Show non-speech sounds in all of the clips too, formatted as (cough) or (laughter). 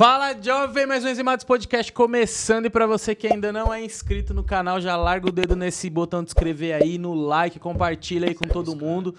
Fala jovem, mais um Enzimados Podcast começando e pra você que ainda não é inscrito no canal, já larga o dedo nesse botão de inscrever aí, no like, compartilha aí com todo mundo.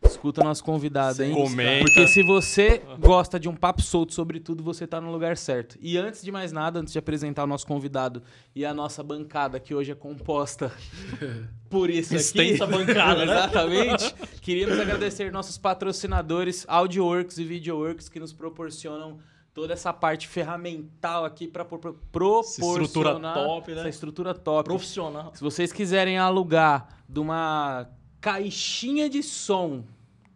Escuta nosso convidado, hein? Comenta. Porque se você gosta de um papo solto sobre tudo, você tá no lugar certo. E antes de mais nada, antes de apresentar o nosso convidado e a nossa bancada, que hoje é composta (laughs) por isso aqui. Extensa bancada, né? Exatamente. Queríamos agradecer nossos patrocinadores, AudioWorks e VideoWorks, que nos proporcionam toda essa parte ferramental aqui para proporcionar estrutura top, né? essa estrutura top. Profissional. Se vocês quiserem alugar de uma caixinha de som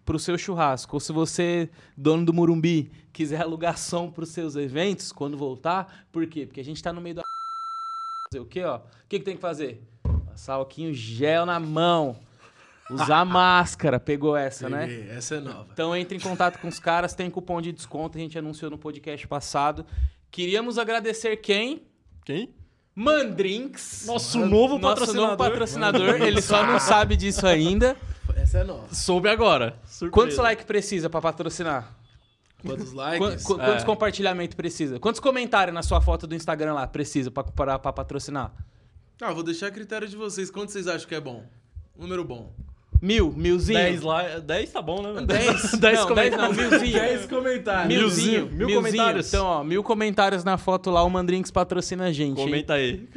pro seu churrasco, ou se você, dono do Murumbi, quiser alugar som pros seus eventos quando voltar, por quê? Porque a gente tá no meio da fazer o quê, ó? O que, que tem que fazer? Passar alquinho gel na mão. Usar máscara, pegou essa, né? Essa é nova. Então entre em contato com os caras, tem cupom de desconto, a gente anunciou no podcast passado. Queríamos agradecer quem? Quem? Mandrinks. Nosso novo Nosso patrocinador. novo patrocinador. Ele só não sabe disso ainda. Essa é nova. Soube agora. Surpresa. Quantos likes precisa pra patrocinar? Quantos Qu- likes? qu- Quantos É. compartilhamentos precisa? Quantos comentários na sua foto do Instagram lá precisa pra patrocinar? Ah, vou deixar a critério de vocês. Quanto vocês acham que é bom? Número bom. Mil? Milzinho? 10 lá, 10 tá bom, né? 10? 10 (laughs) não, 10 não, milzinho. 10 comentários. Milzinho, Mil milzinho. comentários. Então, ó, mil comentários na foto lá, o Mandrinks patrocina a gente. hein? Comenta aí.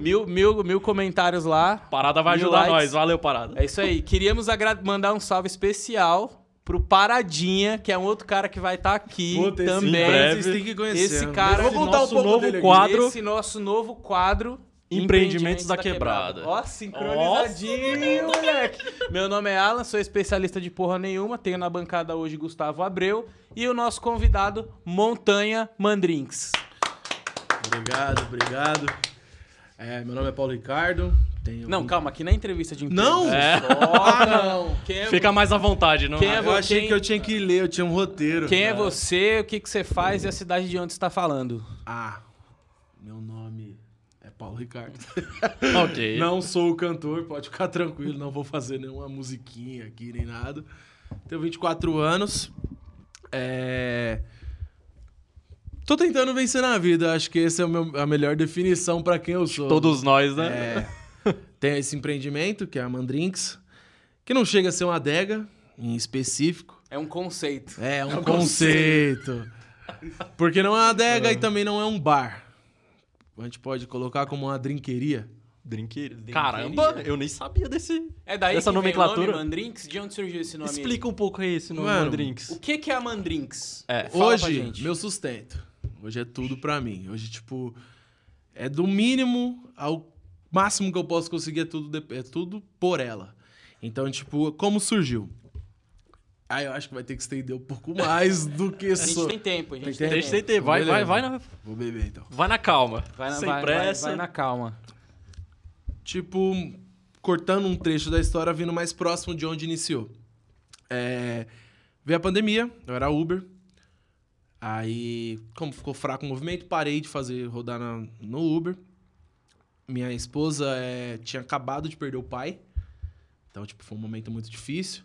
Mil, mil, mil comentários lá. Parada vai ajudar likes. nós. Valeu, Parada. É isso aí. Queríamos agra- mandar um salve especial pro Paradinha, que é um outro cara que vai estar aqui Puta, esse também. em breve. Vocês têm que conhecer. Esse né? cara- Eu vou contar um pouco novo dele aqui. quadro. Esse nosso novo quadro. Empreendimentos da Quebrada. Ó, sincronizadinho, moleque. Meu nome é Alan, sou especialista de porra nenhuma. Tenho na bancada hoje Gustavo Abreu e o nosso convidado, Montanha Mandrinks. Obrigado, obrigado. É, meu nome é Paulo Ricardo. Tenho... Não, calma, aqui na entrevista de emprego. Não? É. Ah, não. Quem é, Fica mais à vontade, não Quem é Eu vo- achei quem- que eu tinha que ler, eu tinha um roteiro. quem é você, o que, que você faz e a cidade de onde você tá falando? Ah, meu nome é Paulo Ricardo. (laughs) Ok. Não sou o cantor, pode ficar tranquilo, não vou fazer nenhuma musiquinha aqui nem nada. Tenho 24 anos. É... Tô tentando vencer na vida, acho que essa é a melhor definição pra quem eu sou. Todos nós, né? É, tem esse empreendimento, que é a Mandrinks, que não chega a ser uma adega em específico. É um conceito. É um conceito. Porque não é uma adega e também não é um bar. A gente pode colocar como uma drinqueria. Drinqueira. Drinqueria. Caramba, eu nem sabia desse. É daí Essa que vem o nomenclatura. nome Mandrinks? De onde surgiu esse nome? aí? Explica um pouco aí esse nome Mano, do Drinks. O que, que é a Mandrinks? É. Fala pra Hoje, gente. meu sustento. Hoje é tudo pra mim. Hoje, tipo, é do mínimo ao máximo que eu posso conseguir, é tudo, de- é tudo por ela. Então, tipo, como surgiu? Aí eu acho que vai ter que estender um pouco mais do que (laughs) A gente só. tem tempo, a gente Tem tem, tempo. você ter. Vai, vai, Beleza. vai na, Vou beber então. vai na calma. Vai na, Sem vai, pressa. Vai, vai na calma. tipo, cortando um trecho da história, vindo mais próximo de onde iniciou. É, veio a pandemia, eu era Uber. Aí, como ficou fraco o movimento, parei de fazer rodar na- no Uber. Minha esposa é, tinha acabado de perder o pai. Então, tipo, foi um momento muito difícil.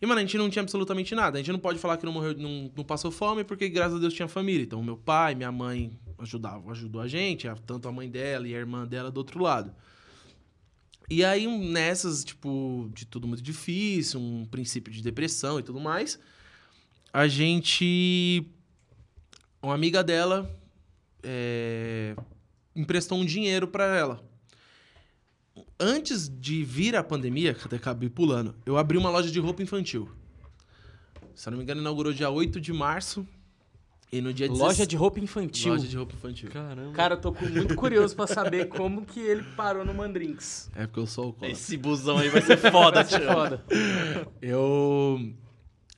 E, mano, a gente não tinha absolutamente nada. A gente não pode falar que não morreu, não, não passou fome, porque graças a Deus tinha família. Então, meu pai, minha mãe ajudavam, ajudou a gente, tanto a mãe dela e a irmã dela do outro lado. E aí, nessas, tipo, de tudo muito difícil, um princípio de depressão e tudo mais, a gente. Uma amiga dela é, emprestou um dinheiro pra ela. Antes de vir a pandemia, que até acabei pulando, eu abri uma loja de roupa infantil. Se eu não me engano, inaugurou dia 8 de março. E no dia Loja 16 de roupa infantil. Loja de roupa infantil. Caramba. Cara, eu tô muito curioso pra saber como que ele parou no Mandrinks. É porque eu sou alcoólatra. Esse busão aí vai ser foda, Vai ser tio. foda. Eu.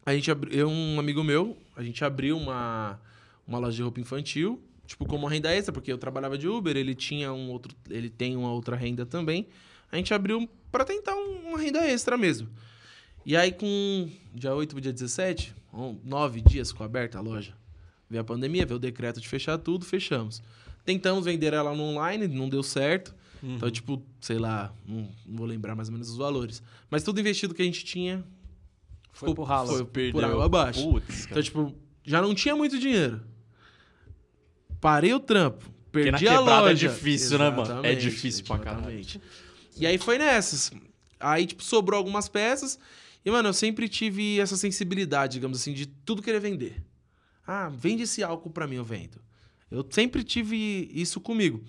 A gente abri, eu um amigo meu, a gente abriu uma, uma loja de roupa infantil, tipo, como renda extra, porque eu trabalhava de Uber, ele tinha um outro. Ele tem uma outra renda também. A gente abriu pra tentar um- uma renda extra mesmo. E aí, com dia 8 pro dia 17, um- nove dias ficou aberta a loja. Veio a pandemia, veio o decreto de fechar tudo, fechamos. Tentamos vender ela no online, não deu certo. Então, tipo, sei lá, não, não vou lembrar mais ou menos os valores. Mas tudo investido que a gente tinha Foi pro ralo. Foi Perdeu. por água abaixo. Putz, Então, tipo, já não tinha muito dinheiro. parei o trampo, Porque perdi na a quebrada loja. é difícil, né, mano? É Exatamente, difícil pra caralho. E aí foi nessas. Aí, tipo, sobrou algumas peças. E, mano, eu sempre tive essa sensibilidade, digamos assim, de tudo querer vender. Ah, vende esse álcool pra mim, eu vendo. Eu sempre tive isso comigo.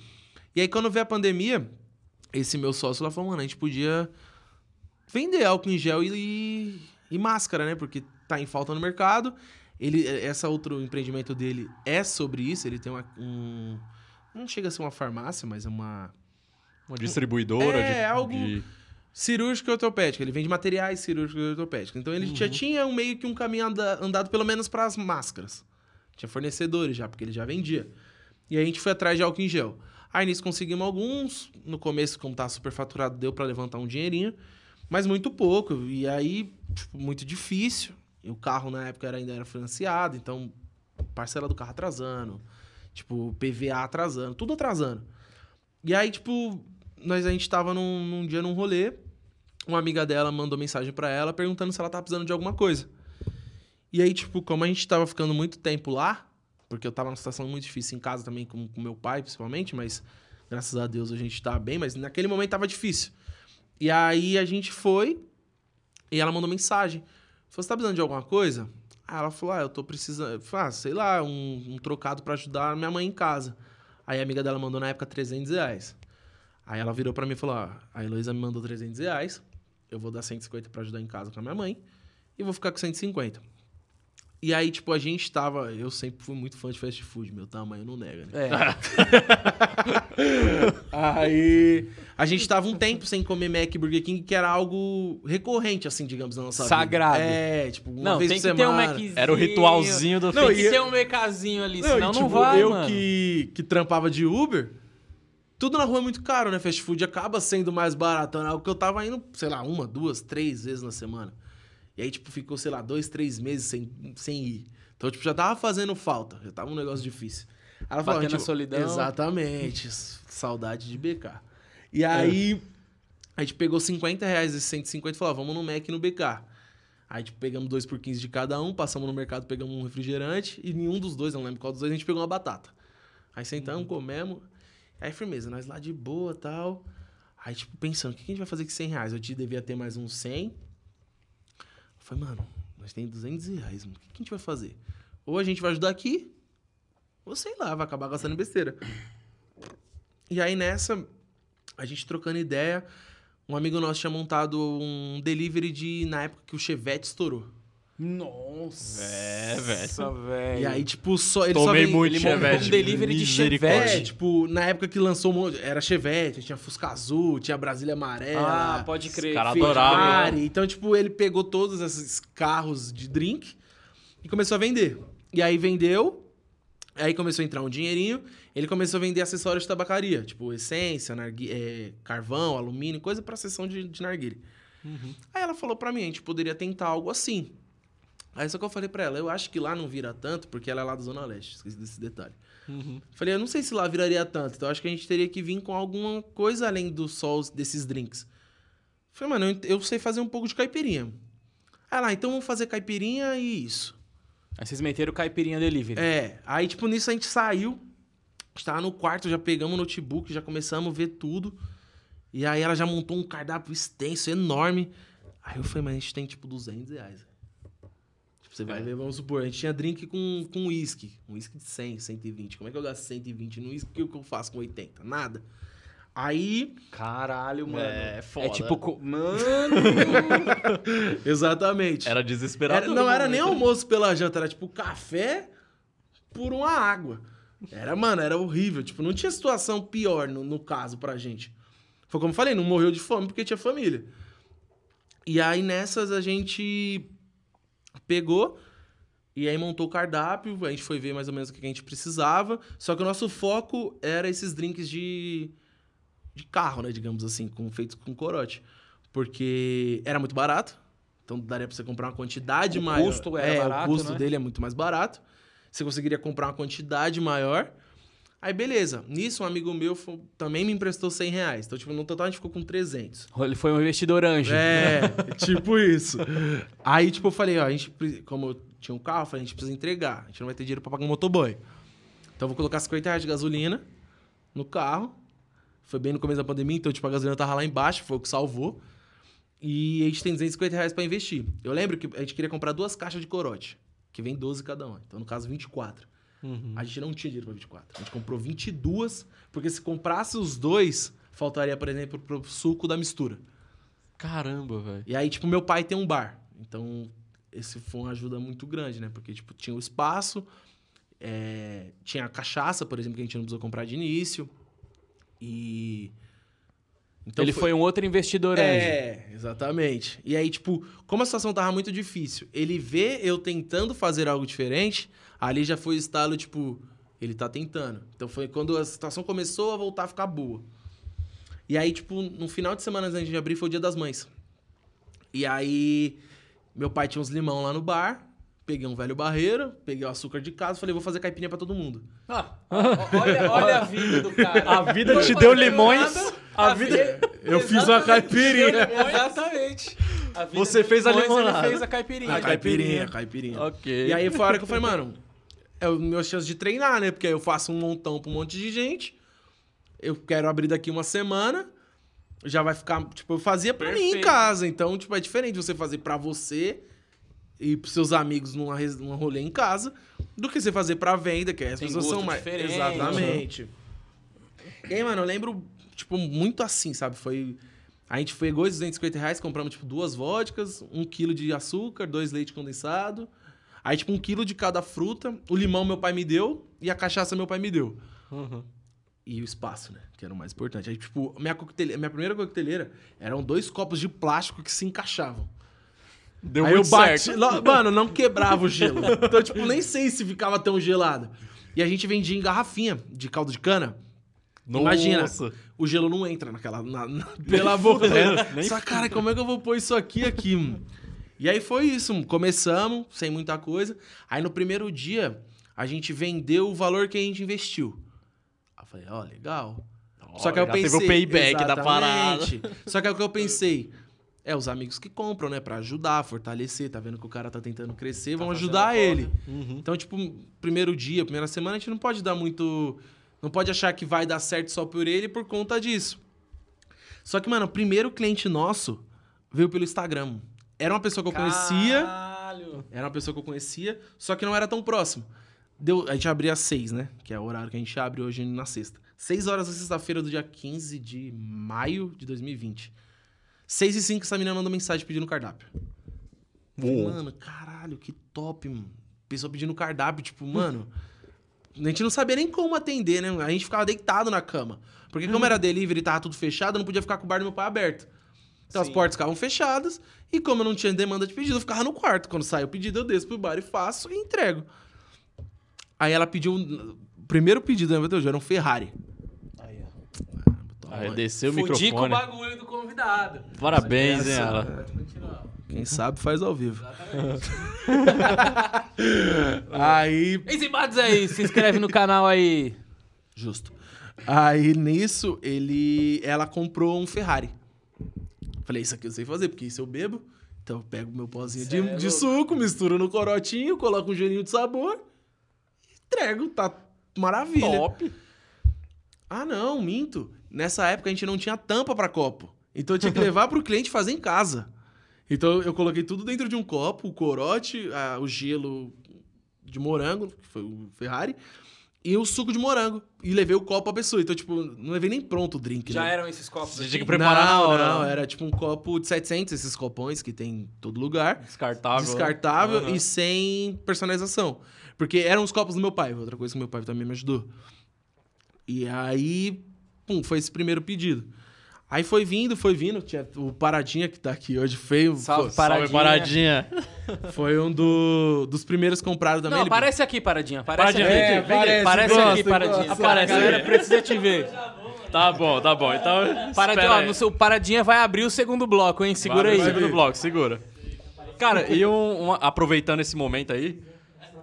E aí, quando veio a pandemia, esse meu sócio lá falou, mano, a gente podia vender álcool em gel e, e máscara, né? Porque tá em falta no mercado. Ele, essa outro empreendimento dele é sobre isso. Ele tem uma, um... Não chega a ser uma farmácia, mas é uma... Uma distribuidora É, de, algo- de- cirúrgica e ortopédica. Ele vende materiais cirúrgicos e ortopédicos. Então ele já tinha um, meio que um caminho anda- andado, pelo menos para as máscaras. Tinha fornecedores já, porque ele já vendia. E a gente foi atrás de álcool em gel. Aí nisso conseguimos alguns. No começo, como tava super faturado, deu para levantar um dinheirinho. Mas muito pouco. E aí, tipo, muito difícil. E o carro na época era, ainda era financiado, então parcela do carro atrasando. Tipo, PVA atrasando, tudo atrasando. E aí, tipo, nós a gente tava num, num dia num rolê. Uma amiga dela mandou mensagem pra ela perguntando se ela tava precisando de alguma coisa. E aí, tipo, como a gente tava ficando muito tempo lá, porque eu tava numa situação muito difícil em casa também, com, com meu pai, principalmente, mas graças a Deus a gente tá bem, mas naquele momento tava difícil. E aí a gente foi e ela mandou mensagem. Falou, você tá precisando de alguma coisa? Aí ela falou, ah, eu tô precisando, ah, sei lá, um, um trocado pra ajudar minha mãe em casa. Aí a amiga dela mandou na época 300 reais. Aí ela virou pra mim e falou, ó, a Heloísa me mandou 300 reais, eu vou dar 150 pra ajudar em casa com a minha mãe e vou ficar com 150. E aí, tipo, a gente tava. Eu sempre fui muito fã de fast food, meu tamanho não nega, né? É. (laughs) Aí. A gente tava um tempo sem comer Mac e Burger King, que era algo recorrente, assim, digamos, na nossa Sagrado. vida. É, tipo, uma Não, vez tem por que ter um semana. Maczinho. Era o ritualzinho do Não, Tem que ter um mecazinho ali, Não, senão e, não tipo, vai, eu mano. que, que trampava de Uber, tudo na rua é muito caro, né? Fast food acaba sendo mais barato. Era algo que eu tava indo, sei lá, uma, duas, três vezes na semana. E aí, tipo, ficou, sei lá, dois, três meses sem, sem ir. Então, tipo, já tava fazendo falta. Já tava um negócio difícil. Ela falou, tipo, solidão. Exatamente. Saudade de BK. E aí, a gente pegou 50 reais desses 150 e falou, ah, vamos no Mac e no BK. Aí, tipo, pegamos dois por 15 de cada um, passamos no mercado, pegamos um refrigerante e nenhum dos dois, não lembro qual dos dois, a gente pegou uma batata. Aí sentamos, comemos. Aí, firmeza, nós lá de boa tal. Aí, tipo, pensando, o que a gente vai fazer com 100 reais? Eu te devia ter mais uns 100. Eu falei, mano, nós temos 200 reais, mano. O que a gente vai fazer? Ou a gente vai ajudar aqui, ou sei lá, vai acabar gastando besteira. E aí, nessa, a gente trocando ideia, um amigo nosso tinha montado um delivery de, na época que o Chevette estourou. Nossa. É, velho. velho. E aí, tipo, só ele Tomei só vem- muito ele Chevette. um delivery de. Chevette. Tipo, na época que lançou, monte- era Chevette, tinha Fusca Azul, tinha Brasília Amarela. Ah, pode crer. cara adoravam. Então, tipo, ele pegou todos esses carros de drink e começou a vender. E aí vendeu, aí começou a entrar um dinheirinho, ele começou a vender acessórios de tabacaria, tipo essência, nargui- é, carvão, alumínio, coisa pra sessão de, de narguile. Aí ela falou pra mim, a gente poderia tentar algo assim. Aí só que eu falei pra ela, eu acho que lá não vira tanto, porque ela é lá da Zona Leste, esqueci desse detalhe. Falei, eu não sei se lá viraria tanto, então acho que a gente teria que vir com alguma coisa além do só os- desses drinks. Falei, mano, eu, eu sei fazer um pouco de caipirinha. Aí lá, então vamos fazer caipirinha e isso. Aí vocês meteram caipirinha delivery. É, aí tipo, nisso a gente saiu, a gente tava no quarto, já pegamos o notebook, já começamos a ver tudo. E aí ela já montou um cardápio extenso, enorme. Aí eu falei, mas a gente tem tipo 200 reais. Tipo, você vai ver, vamos supor, a gente tinha drink com com uísque. Um uísque de 100, 120. Como é que eu gasto 120 no uísque? O que que eu faço com 80? Nada. Aí, Caralho, mano. É, foda. É tipo. co- Mano. (laughs) exatamente. Era desesperado. Era- não era nem almoço pela janta, era tipo café por uma água. Era, mano, era horrível. Tipo, não tinha situação pior no, no caso pra gente. Foi como eu falei, não morreu de fome porque tinha família. E aí nessas a gente pegou e aí montou o cardápio, a gente foi ver mais ou menos o que a gente precisava. Só que o nosso foco era esses drinks de, de carro, né, digamos assim, com, feitos com corote. Porque era muito barato. Então daria pra você comprar uma quantidade O maior. custo era é, barato, o custo né? dele é muito mais barato. Você conseguiria comprar uma quantidade maior. Aí, beleza. Nisso, um amigo meu fo- também me emprestou 100 reais. Então, tipo, no total a gente ficou com 300. Ele foi um investidor anjo. É, (laughs) tipo isso. Aí, tipo, eu falei, ó, a gente, como eu tinha um carro, eu falei, a gente precisa entregar. A gente não vai ter dinheiro pra pagar um motoboy. Então eu vou colocar 50 reais de gasolina no carro. Foi bem no começo da pandemia, então tipo, a gasolina tava lá embaixo, foi o que salvou. E a gente tem 250 reais pra investir. Eu lembro que a gente queria comprar duas caixas de corote, que vem 12 cada uma. Então, no caso, 24. A gente não tinha dinheiro pra 24. A gente comprou 22, porque se comprasse os dois, faltaria, por exemplo, pro suco da mistura. Caramba, velho. E aí, tipo, meu pai tem um bar. Então, esse foi uma ajuda muito grande, né? Porque, tipo, tinha o espaço, é, tinha a cachaça, por exemplo, que a gente não precisou comprar de início. E. Então Ele foi um outro investidor anjo. É, exatamente. E aí, tipo, como a situação tava muito difícil, ele vê eu tentando fazer algo diferente, ali já foi o estalo, tipo, ele tá tentando. Então foi quando a situação começou a voltar a ficar boa. E aí, tipo, no final de semana antes de abrir foi o dia das mães. E aí, meu pai tinha uns limão lá no bar, peguei um velho barreiro, peguei o açúcar de casa, falei, vou fazer caipirinha pra todo mundo. Ah, (laughs) olha, olha a vida do cara. A vida Foi te deu limões. nada, A vida. Eu fiz uma caipirinha. Exatamente. A Você fez a limonada. Ele fez a caipirinha. A caipirinha, caipirinha. Ok. E aí foi a hora que eu falei, mano, é o meu chance de treinar, né? Porque aí eu faço um montão pra um monte de gente. Eu quero abrir daqui uma semana. Já vai ficar. Tipo, eu fazia pra mim em Perfeito. casa. Então, tipo, é diferente você fazer pra você e pros seus amigos numa, numa rolê em casa do que você fazer pra venda, que aí as Tem pessoas são mais. Exatamente. E aí, mano, eu lembro, tipo, muito assim, sabe? Foi. A gente pegou esses 250 reais, compramos, tipo, duas vodkas, um quilo de açúcar, dois leite condensado. Aí, tipo, um quilo de cada fruta. O limão meu pai me deu e a cachaça meu pai me deu. Uhum. E o espaço, né? Que era o mais importante. Aí, tipo, minha, coquetele... minha primeira coqueteleira eram dois copos de plástico que se encaixavam. Deu Aí eu bati. certo. (laughs) Mano, não quebrava o gelo. Então, tipo, nem sei se ficava tão gelado. E a gente vendia em garrafinha de caldo de cana. Imagina, Nossa. o gelo não entra naquela. na- na- (laughs) pela boca. nem Só, cara, como é que eu vou pôr isso aqui aqui? mano? E aí foi isso. mano. Começamos, sem muita coisa. Aí no primeiro dia, a gente vendeu o valor que a gente investiu. Aí eu falei, ó, legal. Só que aí eu pensei. teve o payback da parada. Só que é o que eu pensei. É os amigos que compram, né? Pra ajudar, fortalecer. Tá vendo que o cara tá tentando crescer, vamos fazendo ajudar ele. Uhum. Então, tipo, primeiro dia, primeira semana, a gente não pode dar muito. Não pode achar que vai dar certo só por ele por conta disso. Só que, mano, o primeiro cliente nosso veio pelo Instagram. Era uma pessoa que eu conhecia. Caralho. Era uma pessoa que eu conhecia, só que não era tão próximo. Deu, a gente abria às seis, né? Que é o horário que a gente abre hoje na sexta. Seis horas da sexta-feira do dia 15 de maio de 2020. Seis e cinco, essa menina mandou mensagem pedindo cardápio. Falei. Mano, caralho, que top, mano. Pessoa pedindo cardápio, tipo, mano. (laughs) A gente não sabia nem como atender, né? A gente ficava deitado na cama. Porque como era delivery e tava tudo fechado, eu não podia ficar com o bar do meu pai aberto. Então as Sim. portas ficavam fechadas e como eu não tinha demanda de pedido, eu ficava no quarto. Quando sai o pedido, eu desço pro bar e faço e entrego. Aí ela pediu. O primeiro pedido, né, meu Deus, era um Ferrari. Aí, ó. Toma, Aí desceu o Fudi com o microfone. bagulho do convidado. Parabéns, hein, ela. Quem sabe faz ao vivo. Exatamente. (laughs) Aí Exibados aí, se inscreve no canal aí. Justo. Aí nisso, ele. Ela comprou um Ferrari. Falei, isso aqui eu sei fazer, porque isso eu bebo. Então eu pego meu pozinho Cê é de, de suco, misturo no corotinho, coloco um gelinho de sabor, entrego, tá maravilha. Top. Ah, não, minto. Nessa época a gente não tinha tampa pra copo. Então eu tinha que levar pro cliente fazer em casa. Então eu coloquei tudo dentro de um copo, o corote, a- o gelo de morango, que foi o Ferrari, e o suco de morango. E levei o copo pra pessoa. Então, tipo, não levei nem pronto o drink. Já né? eram esses copos Você tinha que preparar não, hora. não, né? era tipo um copo de 700, esses copões que tem em todo lugar. Descartável. Descartável Aham. e sem personalização. Porque eram os copos do meu pai, outra coisa que meu pai também me ajudou. E aí, pum, foi esse primeiro pedido. Aí foi vindo, foi vindo. Tinha o Paradinha que tá aqui hoje, feio. Salve, Pô, Paradinha. Salve, paradinha. Foi um do- dos primeiros comprados também. Não, Ele- aparece aqui, Paradinha. Aparece Paradinha, aqui. É, vem parece, Aparece gosta, aqui, Paradinha. gosta. Aparece, a galera precisa te ver. Tá bom, tá bom. Então, Paradinha, ó, no seu Paradinha vai abrir o segundo bloco, hein? Segura Vai, aí. Segundo bloco, segura. Cara, e um, um- aproveitando esse momento aí,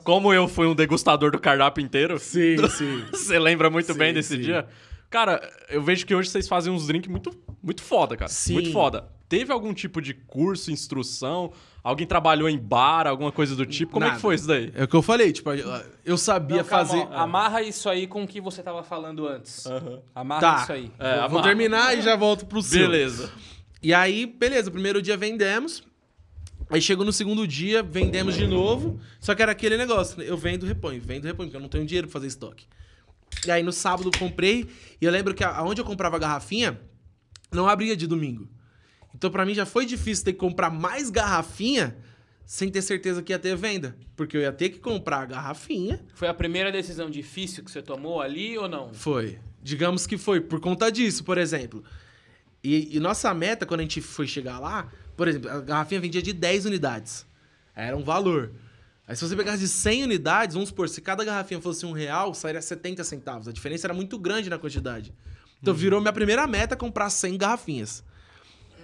como eu fui um degustador do cardápio inteiro, Sim, sim. (laughs) você lembra muito Sim, bem desse sim. dia? Cara, eu vejo que hoje vocês fazem uns drinks muito, muito foda, cara. Sim. Muito foda. teve algum tipo de curso, instrução? Alguém trabalhou em bar, alguma coisa do tipo? Como é Nada. que foi isso daí? É o que eu falei, tipo, eu sabia Não, calma, fazer. ó, amarra isso aí com o que você tava falando antes. Amarra Tá. isso aí. É, Vou amarra. terminar e já volto pro seu. Beleza. E aí, beleza, primeiro dia vendemos. Aí chegou no segundo dia, vendemos de novo. Só que era aquele negócio, né? eu vendo, reponho, vendo, reponho, porque eu não tenho dinheiro pra fazer estoque. E aí no sábado comprei, e eu lembro que aonde eu comprava a garrafinha, não abria de domingo. Então pra mim já foi difícil ter que comprar mais garrafinha sem ter certeza que ia ter venda. Porque eu ia ter que comprar a garrafinha. Foi a primeira decisão difícil que você tomou ali ou não? Foi. Digamos que foi por conta disso, por exemplo. E, e nossa meta, quando a gente foi chegar lá, por exemplo, a garrafinha vendia de 10 unidades. Era um valor. Aí se você pegasse de 100 unidades, vamos supor, se cada garrafinha fosse um real, sairia 70 centavos. A diferença era muito grande na quantidade. Então virou minha primeira meta comprar 100 garrafinhas.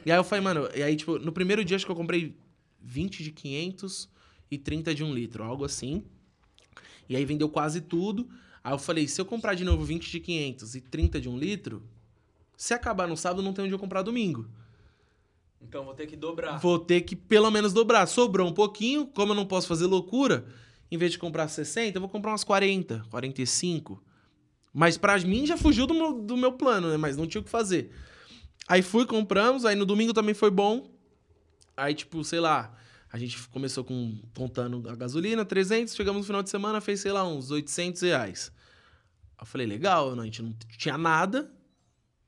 E aí eu falei, mano, e aí, tipo, no primeiro dia acho que eu comprei 20 de 500 e 30 de 1 litro, algo assim. E aí vendeu quase tudo. Aí eu falei, se eu comprar de novo 20 de 500 e 30 de 1 litro, se acabar no sábado, não tem onde eu comprar domingo. Então vou ter que dobrar. Vou ter que pelo menos dobrar. Sobrou um pouquinho, como eu não posso fazer loucura, em vez de comprar 60, eu vou comprar umas 40, 45. Mas pra mim já fugiu do meu, do meu plano, né? Mas não tinha o que fazer. Aí fui, compramos, aí no domingo também foi bom. Aí, tipo, sei lá, a gente começou com contando a gasolina, 300, chegamos no final de semana, fez, sei lá, uns 800 reais. Eu falei, legal, a gente não tinha nada,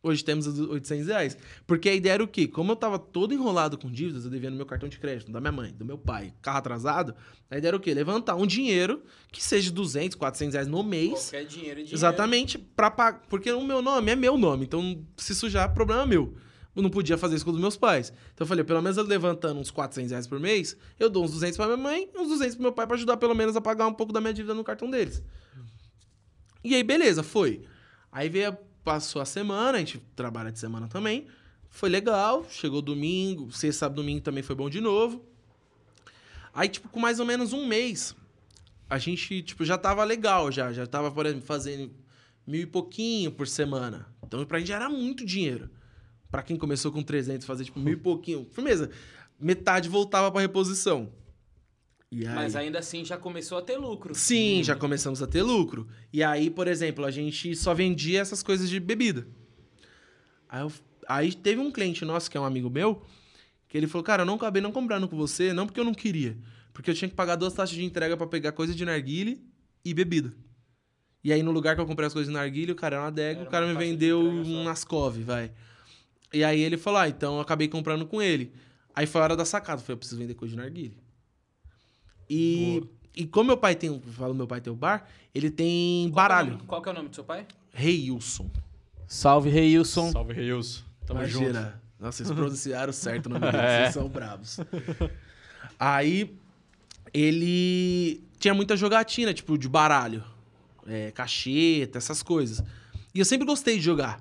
hoje temos os 800 reais. Porque a ideia era o quê? Como eu tava todo enrolado com dívidas, eu devia no meu cartão de crédito, da minha mãe, do meu pai, carro atrasado, a ideia era o quê? Levantar um dinheiro que seja 200, 400 reais no mês, Qualquer dinheiro é dinheiro. Exatamente, pra pagar. Porque o meu nome é meu nome, então se sujar, problema é meu. Eu não podia fazer isso com os meus pais. Então eu falei, pelo menos eu levantando uns 400 reais por mês, eu dou uns 200 pra minha mãe e uns 200 pro meu pai pra ajudar pelo menos a pagar um pouco da minha dívida no cartão deles. E aí, beleza, foi. Aí veio, a- passou a semana, a gente trabalha de semana também. Foi legal, chegou domingo, sexta, sábado, domingo também foi bom de novo. Aí, tipo, com mais ou menos um mês, a gente, tipo, já tava legal, já. Já tava, por exemplo, fazendo mil e pouquinho por semana. Então, pra gente era muito dinheiro. Pra quem começou com 300, fazer, tipo, mil e pouquinho. Firmeza. Metade voltava pra reposição. E aí... Mas ainda assim já começou a ter lucro. Sim, já começamos a ter lucro. E aí, por exemplo, a gente só vendia essas coisas de bebida. Aí, eu- aí teve um cliente nosso, que é um amigo meu, que ele falou, cara, eu não acabei não comprando com você, não porque eu não queria, porque eu tinha que pagar duas taxas de entrega pra pegar coisa de narguile e bebida. E aí, no lugar que eu comprei as coisas de narguile, o cara era uma adega, Era o cara me vendeu um Ascov, vai. E aí ele falou, ah, então eu acabei comprando com ele. Aí foi a hora da sacada, foi, eu preciso vender coisa de narguile. E, e como meu pai tem, eu falo meu pai tem o bar, ele tem Qual é baralho. nome- Qual que é o nome do seu pai? Rei Wilson. Salve, Reilson. Salve, Reilson. Tamo junto. Imagina. Nossa, vocês pronunciaram certo o nome (laughs) deles, É. vocês são bravos. Aí, ele tinha muita jogatina, tipo, de baralho. É, cacheta, essas coisas. E eu sempre gostei de jogar.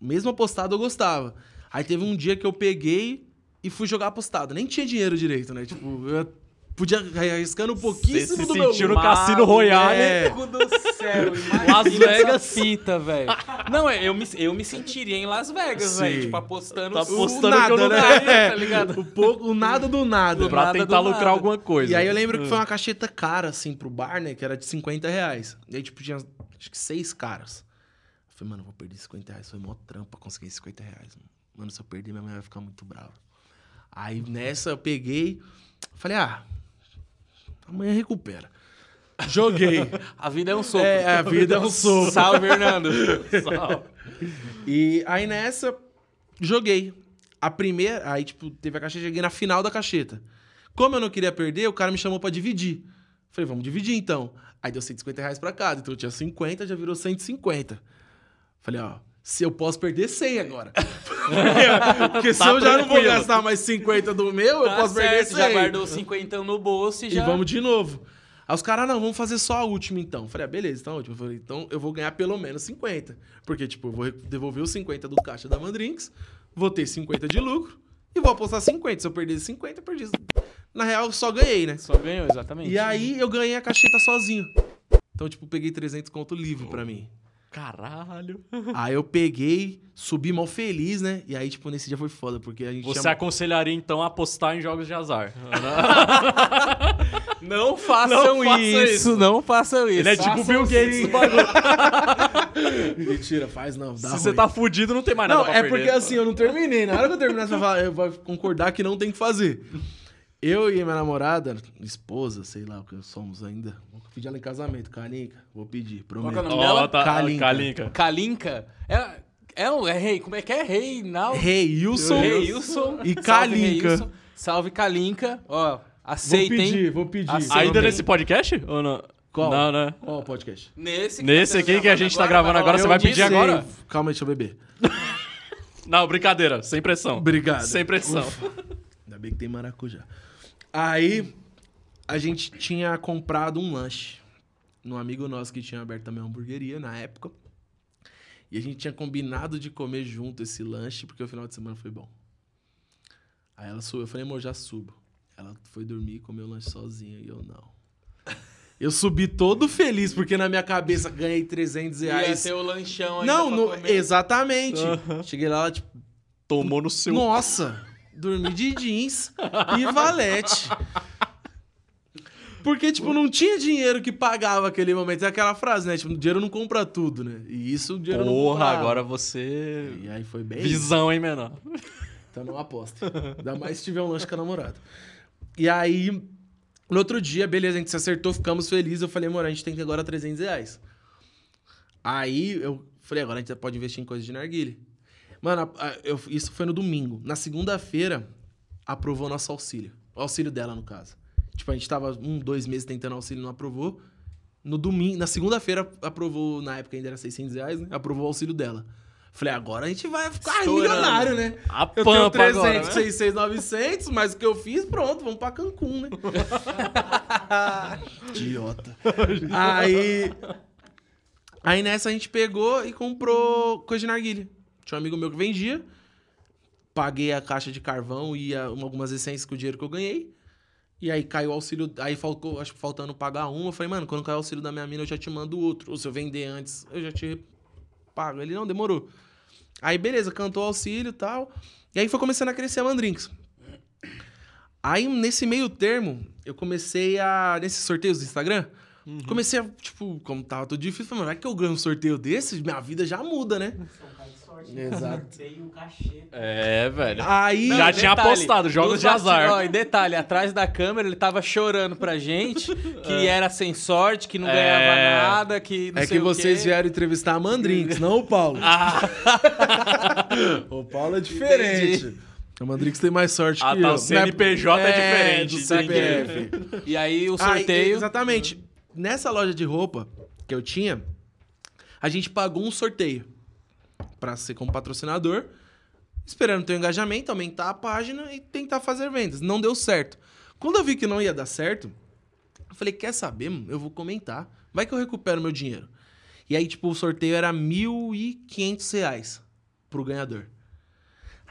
Mesmo apostado, eu gostava. Aí teve um dia que eu peguei e fui jogar apostado. Nem tinha dinheiro direito, né? Tipo, eu podia arriscando um pouquíssimo se do meu sentiu no lucro. Cassino Royale. É. Meu Deus do céu, (laughs) Las Vegas. fita, velho. Não, é, eu me, eu me sentiria em Las Vegas, velho. Tipo, apostando Tá apostando o nada, que eu não né? tá ligado? O, pouco, o nada do nada. Pra nada tentar lucrar nada. alguma coisa. E aí eu lembro que foi uma cacheta cara, assim, pro bar, né? Que era de 50 reais. E aí, tipo, tinha acho que seis caras. Eu falei, mano, eu vou perder 50 reais. Foi mó trampo pra conseguir esses 50 reais. Mano. mano, se eu perder, minha mãe vai ficar muito brava. Aí nessa eu peguei, falei, ah, amanhã recupera. Joguei. (laughs) A vida é um sopro. É, a vida é um (laughs) sopro. Salve, Hernando. (laughs) Salve. E aí nessa, joguei. A primeira, aí tipo, teve a cacheta, cheguei na final da cacheta. Como eu não queria perder, o cara me chamou pra dividir. Falei, vamos dividir então. Aí deu 150 reais pra cada, então eu tinha 50, já virou 150. Falei, ó, se eu posso perder 100 agora. (laughs) Porque se Tá eu já não vou gastar mais 50 do meu, eu Tá posso perder certo, 100. já guardou 50 no bolso e E já... vamos de novo. Aí os caras, não, vamos fazer só a última então. Falei, ah, beleza, então a última. Falei, então eu vou ganhar pelo menos 50. Porque, tipo, eu vou devolver os 50 do caixa da Mandrinks, vou ter 50 de lucro e vou apostar 50. Se eu perder 50, eu perdi. Na real, eu só ganhei, né? Só ganhou, exatamente. E aí eu ganhei a cacheta sozinho. Então, tipo, peguei 300 conto livre pra mim. Caralho. Aí eu peguei, subi mal feliz, né? E aí, tipo, nesse dia foi foda, porque a gente Você chama- aconselharia, então, a apostar em jogos de azar. (laughs) Não façam Não faça isso, isso. não façam isso. Ele é tipo Bill Gates do bagulho. (laughs) Mentira, faz não, dá Se ruim. você tá fudido, não tem mais nada Não, pra é perder. porque assim, eu não terminei. Na hora que eu terminar, você vai, falar, eu vou concordar que não tem que fazer. Eu e minha namorada, esposa, sei lá o que somos ainda, vou pedir ela em casamento, Canica, vou pedir, prometo. Qual que é o nome dela? tá, Kalinka. Kalinka. Kalinka. É, é, um- é rei, como é que é? Rei, não? Rei Wilson Rei Wilson. e Kalinka. Salve Kalinka. Ó, Vou aceitem. pedir, vou pedir. Aceita. Ainda nesse podcast? Ou não? Qual? Não, né? Qual o podcast? Nesse, Nesse tá aqui que a gente tá gravando agora, você vai pedir sim. agora? Sei. Calma aí, deixa eu beber. (laughs) Não, brincadeira. Sem pressão. Obrigado. Sem pressão. Ainda bem que tem maracujá. Aí, a gente tinha comprado um lanche num amigo nosso que tinha aberto também uma hamburgueria na época. E a gente tinha combinado de comer junto esse lanche, porque o final de semana foi bom. Aí ela subiu, eu falei, amor, já subo. Ela foi dormir e comeu o lanche sozinha, e eu não. (laughs) Eu subi todo feliz, porque na minha cabeça ganhei 300 Ia reais. ter o lanchão ainda Não, no- exatamente. Cheguei lá, ela, tipo, Tomou no seu... nossa, dormi de jeans e valete. Porque, tipo, não tinha dinheiro que pagava aquele momento. É aquela frase, né? Tipo, dinheiro não compra tudo, né? E isso o dinheiro não Porra, comprava. agora você... E aí foi bem. Visão, hein, menor? Então não aposta. Ainda mais se tiver um lanche com a namorada. E aí, no outro dia, beleza, a gente se acertou, ficamos felizes. Eu falei, amor, a gente tem que agora 300 reais. Aí eu falei, agora a gente pode investir em coisa de narguile. Mano, a- a- eu- isso foi no domingo. Na segunda-feira, aprovou nosso auxílio. O auxílio dela, no caso. Tipo, a gente tava um, dois meses tentando auxílio, não aprovou. No domingo, na segunda-feira, aprovou, na época ainda era 600 reais, né? Aprovou o auxílio dela. Falei, agora a gente vai ficar Estourando. milionário, né? A Eu tenho pampa 300, agora, né? 600, 900, mas o que eu fiz, pronto, vamos pra Cancún, né? (laughs) Idiota. Aí... Aí nessa a gente pegou e comprou coisa de narguilha. Tinha um amigo meu que vendia. Paguei a caixa de carvão e a- algumas essências com o dinheiro que eu ganhei. E aí caiu o auxílio. Aí faltou, acho que faltando pagar um. Eu falei, mano, quando cair o auxílio da minha mina, eu já te mando outro. Ou se eu vender antes, eu já te pago. Ele não demorou. Aí, beleza, cantou o auxílio e tal. E aí foi começando a crescer a Mandrinks. Aí, nesse meio termo, eu comecei a. Nesses sorteios do Instagram, comecei a, tipo, como tava tudo difícil, falei, mas vai que eu ganho um sorteio desses, minha vida já muda, né? (laughs) Exato. Tem um cachê. É, velho. Aí. Já e tinha apostado, jogos de azar. Ó, e detalhe, atrás da câmera ele tava chorando pra gente que era sem sorte, que não É. ganhava nada, que não É sei que o vocês quê. vieram entrevistar a Mandrinks, não o Paulo. Ah. (laughs) o Paulo é diferente. A Mandrinks tem mais sorte Ah, que tá, eu. o CNPJ é diferente, do entendi. CPF. E aí o Ah, sorteio. exatamente. Nessa loja de roupa que eu tinha, a gente pagou um sorteio pra ser como patrocinador, esperando ter engajamento, aumentar a página e tentar fazer vendas. Não deu certo. Quando eu vi que não ia dar certo, eu falei, quer saber? Eu vou comentar. Vai que eu recupero meu dinheiro. E aí, tipo, o sorteio era 1.500 reais pro ganhador.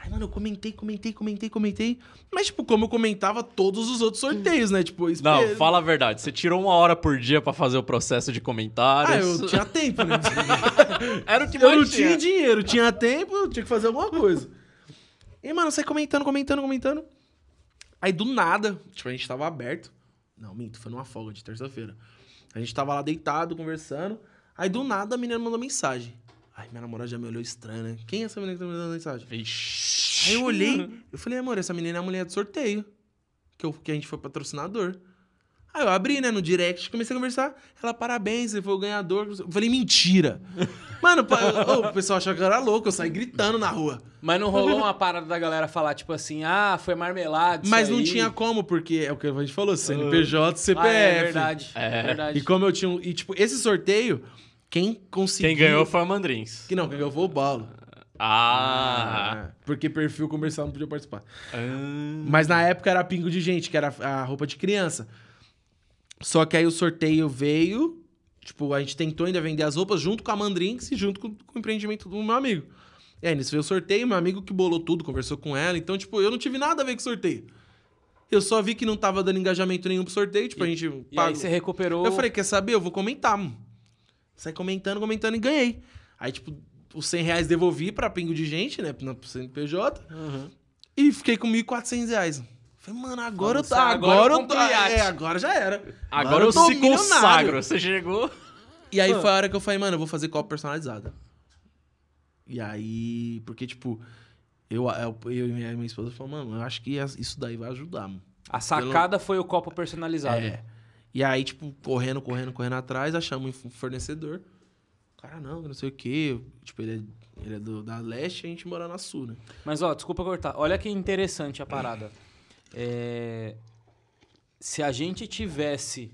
Aí, mano, eu comentei, comentei, comentei, comentei. Mas, tipo, como eu comentava todos os outros sorteios, né? Tipo, eu Não, espe- fala a verdade. Você tirou uma hora por dia pra fazer o processo de Ah, comentários. eu tinha tempo, né? (laughs) Era o que eu mais não tinha dinheiro, tinha tempo, eu tinha que fazer alguma coisa. E, mano, sai comentando, comentando, comentando. Aí, do nada, tipo, a gente tava aberto. Não, minto, foi numa folga de terça-feira. A gente tava lá deitado, conversando. Aí, do nada, a menina mandou mensagem. Ai, minha namorada já me olhou estranho, né? Quem é essa menina que tá me mandando mensagem? Vixe. Aí eu olhei, eu falei, amor, essa menina é a mulher do sorteio. Que, eu, que a gente foi patrocinador. Aí eu abri, né, no direct, comecei a conversar. Ela, parabéns, você foi o ganhador. Eu falei, mentira. (laughs) Mano, pa- ô, o pessoal achou que eu era louco, eu saí gritando na rua. Mas não rolou uma parada da galera falar, tipo assim, ah, foi marmelada. Mas não aí. tinha como, porque é o que a gente falou, CNPJ, CPF. Ah, é verdade. É. É verdade. E como eu tinha um... E, tipo, esse sorteio, quem conseguiu... Quem ganhou foi a Mandrins. Que não, quem ganhou foi o Paulo. Ah. É, Porque perfil comercial não podia participar. Ah. Mas na época era pingo de gente, que era a roupa de criança. Só que aí o sorteio veio. Tipo, a gente tentou ainda vender as roupas junto com a Mandrinks e junto com, com o empreendimento do meu amigo. E aí, nisso veio o sorteio, meu amigo que bolou tudo, conversou com ela. Então, tipo, eu não tive nada a ver com o sorteio. Eu só vi que não tava dando engajamento nenhum pro sorteio. Tipo, a gente E aí pagou. você recuperou. Eu falei, quer saber? Eu vou comentar, mano. Saí comentando, comentando e ganhei. Aí, tipo, os 100 reais devolvi pra pingo de gente, né? Pro CNPJ. E fiquei com 1.400 reais. Falei, mano, agora eu tô. Agora Agora, eu eu tô. É, agora já era. Agora eu tô se consagro. Você chegou. E aí foi a hora que eu falei, mano, eu vou fazer copo personalizada. E aí, porque, tipo, eu, eu, eu e minha esposa falou, mano, eu acho que isso daí vai ajudar, mano. A sacada foi o copo personalizado. É. E aí, tipo, correndo, correndo, correndo atrás, achamos um fornecedor. Cara, não, não sei o quê. Tipo, ele é, ele é do, da leste e a gente mora na sul, né? Mas, ó, desculpa cortar. Olha que interessante a parada. É, Se a gente tivesse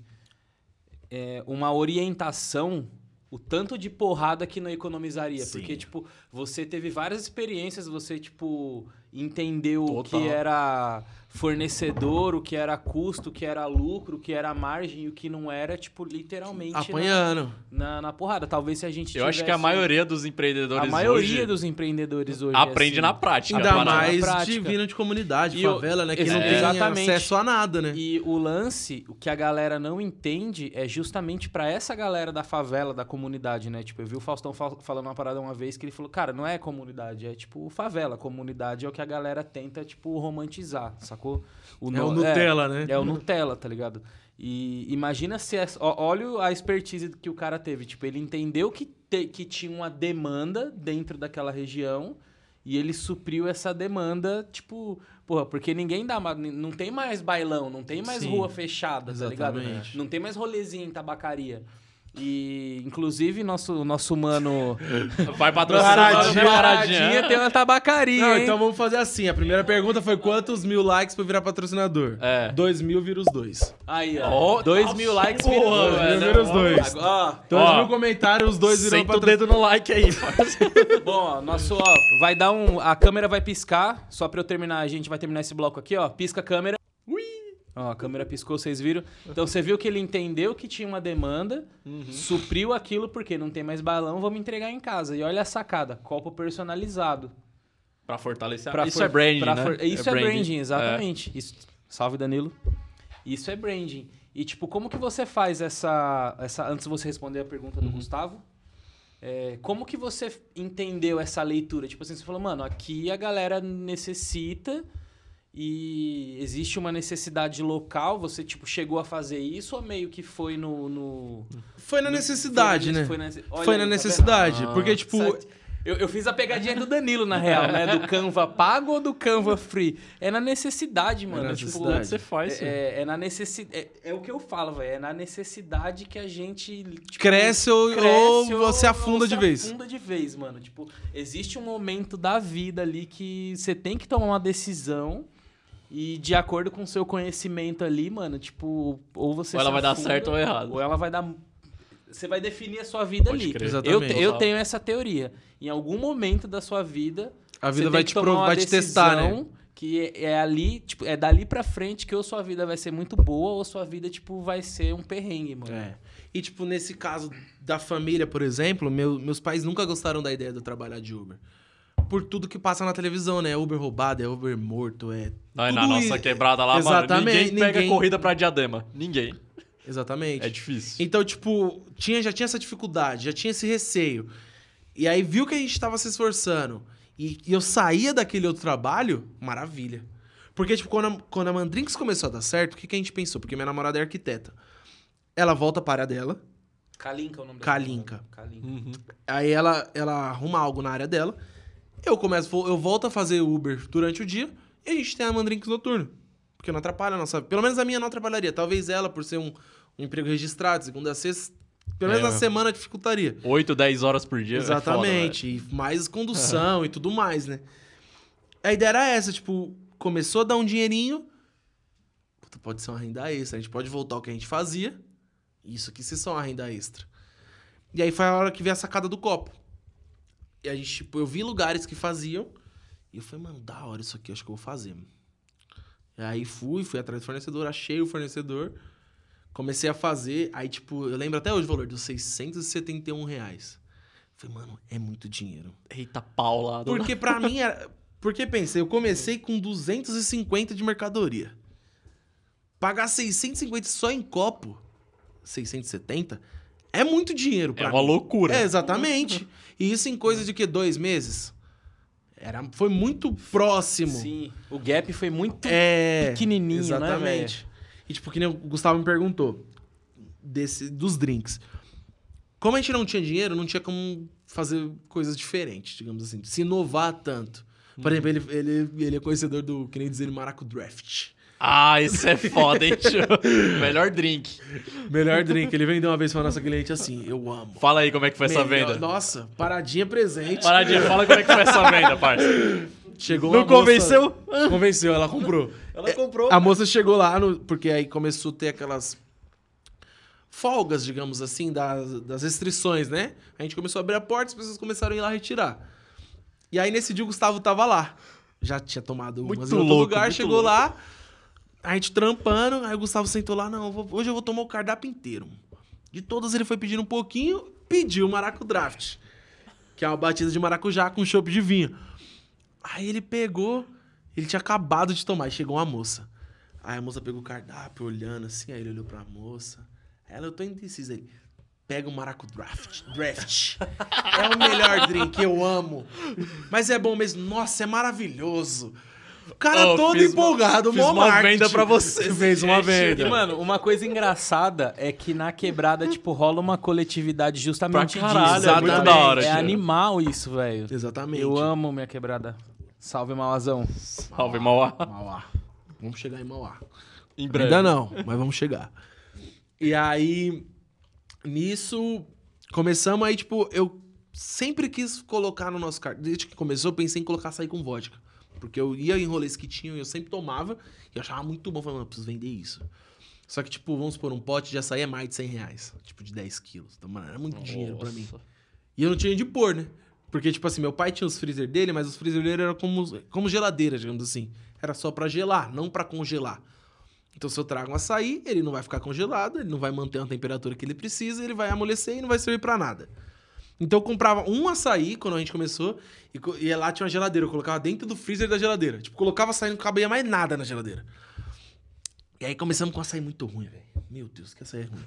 é, uma orientação, o tanto de porrada que não economizaria. Sim. Porque, tipo, você teve várias experiências, você, tipo, entendeu o que era fornecedor, o que era custo, o que era lucro, o que era margem e o que não era, tipo, literalmente na, Apanhando. na, na porrada. Talvez se a gente Eu acho que a tivesse- maioria dos empreendedores A maioria hoje dos empreendedores hoje. aprende assim, na prática. Ainda mais prática. de vindo de comunidade, E favela, né? Que não tem exatamente. acesso a nada, né? E o lance, o que a galera não entende é justamente pra essa galera da favela, da comunidade, né? Tipo, eu vi o Faustão fal- falando uma parada uma vez que ele falou, cara, não é comunidade, é tipo favela. Comunidade é o que a galera tenta, tipo, romantizar, sacou? É o Nutella, né? É o Nutella, tá ligado? E imagina se. Essa, ó, olha a expertise que o cara teve. Tipo, ele entendeu que, te- que tinha uma demanda dentro daquela região e ele supriu essa demanda, tipo. Porra, porque ninguém dá. Não tem mais bailão, não tem mais Sim, rua fechada, tá ligado? exatamente. Não tem mais rolezinho em tabacaria. E, inclusive, nosso, nosso mano. (laughs) Vai patrocinar Paradinha. Paradinha tem uma tabacaria. Não, hein? então vamos fazer assim. A primeira pergunta foi quantos mil likes pra virar patrocinador? É. Dois mil vira os dois. Aí, ó. Ó, dois mil likes porra, virou dois. velho. Vira os dois. Agora, ó, Dois Ó, mil comentários, os dois viram Senta o patrocinador. dedo no like aí. (laughs) Bom, ó, nosso, ó, vai dar um. A câmera vai piscar. Só pra eu terminar, a gente vai terminar esse bloco aqui, ó. Pisca a câmera. Ó, a câmera piscou, vocês viram? Então você viu que ele entendeu que tinha uma demanda, supriu aquilo, porque não tem mais balão, vamos entregar em casa. E olha a sacada: copo personalizado. pra fortalecer. Pra isso for- é branding, pra né? for- Isso é branding, exatamente. Isso... Salve, Danilo. Isso é branding. E, tipo, como que você faz essa... essa... Antes de você responder a pergunta do Gustavo, é, como que você entendeu essa leitura? Tipo assim, você falou, mano, aqui a galera necessita e existe uma necessidade local, você, tipo, chegou a fazer isso ou meio que foi no... no... Foi na necessidade, foi na- né? Foi na, Olha Foi na tá necessidade. Porque, tipo, Certo. Eu, eu fiz a pegadinha do Danilo, na real, né? Do Canva pago ou do Canva free? É na necessidade, mano. na tipo, necessidade. Você faz, é, é, é na necessidade. É, é o que eu falo, velho. É na necessidade que a gente. tipo, Cresce ou- ou você afunda ou de vez. afunda de vez, mano. Tipo, existe um momento da vida ali que você tem que tomar uma decisão. E de acordo com o seu conhecimento ali, mano, tipo, ou você Ou ela se vai dar afunda, certo ou errado. Ou ela vai dar. Você vai definir a sua vida Pode ali. crer. Eu, Exatamente. te- eu tenho essa teoria. Em algum momento da sua vida, a você vida tem vai que te, tomar pro- uma vai te testar, né? Que é, é ali, tipo, é dali pra frente que ou sua vida vai ser muito boa ou sua vida, tipo, vai ser um perrengue, mano. É. E, tipo, nesse caso da família, por exemplo, meu- meus pais nunca gostaram da ideia de eu trabalhar de Uber. Por tudo que passa na televisão, né? É Uber roubado, é Uber morto, é. Não, na nossa i- quebrada lá, Exatamente, mano, ninguém pega ninguém- corrida pra diadema. Ninguém. Exatamente. É difícil. Então, tipo, tinha, já tinha essa dificuldade, já tinha esse receio. E aí viu que a gente tava se esforçando. E, e eu saía daquele outro trabalho, maravilha. Porque, tipo, quando a, quando a Mandrinks começou a dar certo, o que, que a gente pensou? Porque minha namorada é arquiteta. Ela volta para a área dela, Kalinka é o nome dessa Kalinka. Kalinka. Uhum. aí ela, ela arruma algo na área dela. Eu começo, eu volto a fazer Uber durante o dia e a gente tem a Mandrinks noturno. Porque não atrapalha a nossa. Pelo menos a minha não atrapalharia. Talvez ela, por ser um, um emprego registrado, segunda a sexta, pelo menos É. na semana dificultaria. 8, 10 horas por dia. é foda, Exatamente. e mais (laughs) condução e tudo mais, né? A ideia era essa, tipo, começou a dar um dinheirinho. Puta, pode ser uma renda extra. A gente pode voltar ao que a gente fazia. Isso aqui se só uma renda extra. E aí foi a hora que veio a sacada do copo. E a gente, tipo, eu vi lugares que faziam. E eu falei, mano, da hora isso aqui, acho que eu vou fazer. E aí fui, fui atrás do fornecedor, achei o fornecedor. Comecei a fazer, aí, tipo, eu lembro até hoje o valor dos 671 reais. Falei, mano, é muito dinheiro. Eita, pau lá. do- Porque pra mim (laughs) era. Porque pensei, eu comecei com 250 de mercadoria. Pagar 650 só em copo, 670, É muito dinheiro pra É uma mim. loucura. É, exatamente. E isso em coisa de que? Dois meses? Era, foi muito próximo. Sim. O gap foi muito É. pequenininho, né, Exatamente. e tipo, que nem o Gustavo me perguntou desse, dos drinks. Como a gente não tinha dinheiro, não tinha como fazer coisas diferentes, digamos assim. Se inovar tanto. Por exemplo, ele, ele, ele é conhecedor do, que nem dizer, Maraco Draft. Ah, isso é foda, hein, tio? (laughs) Melhor drink. Melhor drink. Ele vendeu uma vez pra nossa cliente assim, eu amo. Fala aí como é que foi essa Melhor- venda. Nossa, paradinha presente. Paradinha, fala como é que foi essa venda, parça. Chegou Não uma moça- convenceu? Convenceu, ela comprou. Ela comprou. A moça chegou lá, no- porque aí começou a ter aquelas folgas, digamos assim, das, das restrições, né? A gente começou a abrir a porta, as pessoas começaram a ir lá retirar. E aí nesse dia o Gustavo tava lá. Já tinha tomado Muito umas em outro louco, lugar, muito chegou louco. lá, a gente trampando, aí o Gustavo sentou lá, não, hoje eu vou tomar o cardápio inteiro. De todas ele foi pedindo um pouquinho, pediu o Maracu Draft, que é uma batida de maracujá com chopp de vinho. Aí ele pegou, ele tinha acabado de tomar, chegou uma moça. Aí a moça pegou o cardápio, olhando assim, aí ele olhou pra moça. Ela, eu tô indeciso. Ele, pega o Maracu Draft. Draft. É o melhor drink, eu amo. Mas é bom mesmo. Nossa, é maravilhoso. O cara Oh, todo fiz uma- empolgado, fiz uma marketing. venda pra você, (laughs) Fez uma venda. E, mano, uma coisa engraçada é que na quebrada, tipo, rola uma coletividade justamente Pra caralho, disso. é muito da hora, É animal isso, velho. Exatamente. Eu amo minha quebrada. Salve, Mauazão. Salve, Mauá. Mauá. Vamos chegar em Mauá. Em breve. Ainda não, mas vamos chegar. E aí, nisso, começamos aí, tipo, eu sempre quis colocar no nosso cartão. Desde que começou, eu pensei em colocar açaí com vodka. Porque eu ia em rolês que tinham e eu sempre tomava e eu achava muito bom. Falei, mano, eu preciso vender isso. Só que, tipo, vamos supor, um pote de açaí é mais de 100 reais. Tipo, de 10 quilos. Então, mano, era muito dinheiro pra mim. Nossa. E eu não tinha onde pôr, né? Porque, tipo assim, meu pai tinha os freezer dele, mas os freezer dele eram como, como geladeira, digamos assim. Era só pra gelar, não pra congelar. Então, se eu trago um açaí, ele não vai ficar congelado, ele não vai manter a temperatura que ele precisa, ele vai amolecer e não vai servir pra nada. Então, eu comprava um açaí quando a gente começou, e, e lá tinha uma geladeira. Eu colocava dentro do freezer da geladeira. Tipo, colocava açaí e não cabia mais nada na geladeira. E aí começamos com açaí muito ruim, velho. Meu Deus, que açaí é ruim.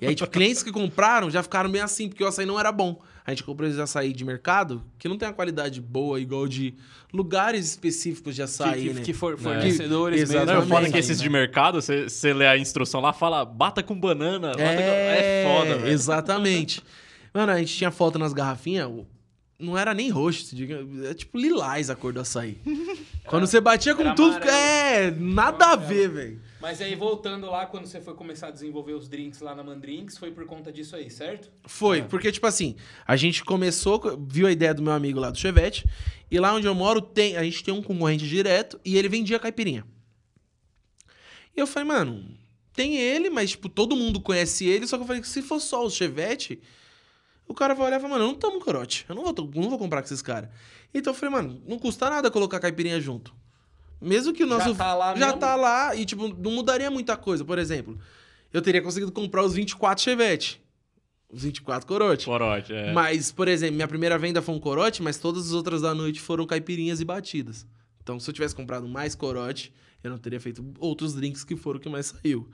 E aí, tipo, clientes que compraram já ficaram meio assim, porque o açaí não era bom. A gente comprou esse açaí de mercado, que não tem uma qualidade boa, igual de lugares específicos de açaí, que, que, né? que for, fornecedores Que- mesmo. Não, eu Exatamente. falo que né? esses de mercado, você, lê a instrução lá, fala, bata com banana. bata com- É, é foda, velho. Exatamente. Mano, a gente tinha foto nas garrafinhas, não era nem roxo, é tipo lilás a cor do açaí. (laughs) Quando você batia com tudo, amarelo. é, nada a ver, velho. Mas aí, voltando lá, quando você foi começar a desenvolver os drinks lá na Mandrinks, foi por conta disso aí, certo? Foi, porque, tipo assim, a gente começou, viu a ideia do meu amigo lá do Chevette, e lá onde eu moro, tem, a gente tem um concorrente direto, e ele vendia caipirinha. E eu falei, mano, tem ele, mas, tipo, todo mundo conhece ele, só que eu falei que se for só o Chevette, o cara vai olhar e falar, mano, eu não tomo corote, eu não vou, não vou comprar com esses caras. Então eu falei, mano, não custa nada colocar caipirinha junto. Mesmo que o Já nosso. tá lá Já mesmo? tá lá e, tipo, não mudaria muita coisa. Por exemplo, eu teria conseguido comprar os 24 Chevette. Os 24 corote. Corote, é. Mas, por exemplo, minha primeira venda foi um corote, mas todas as outras da noite foram caipirinhas e batidas. Então, se eu tivesse comprado mais corote, eu não teria feito outros drinks que foram o que mais saiu.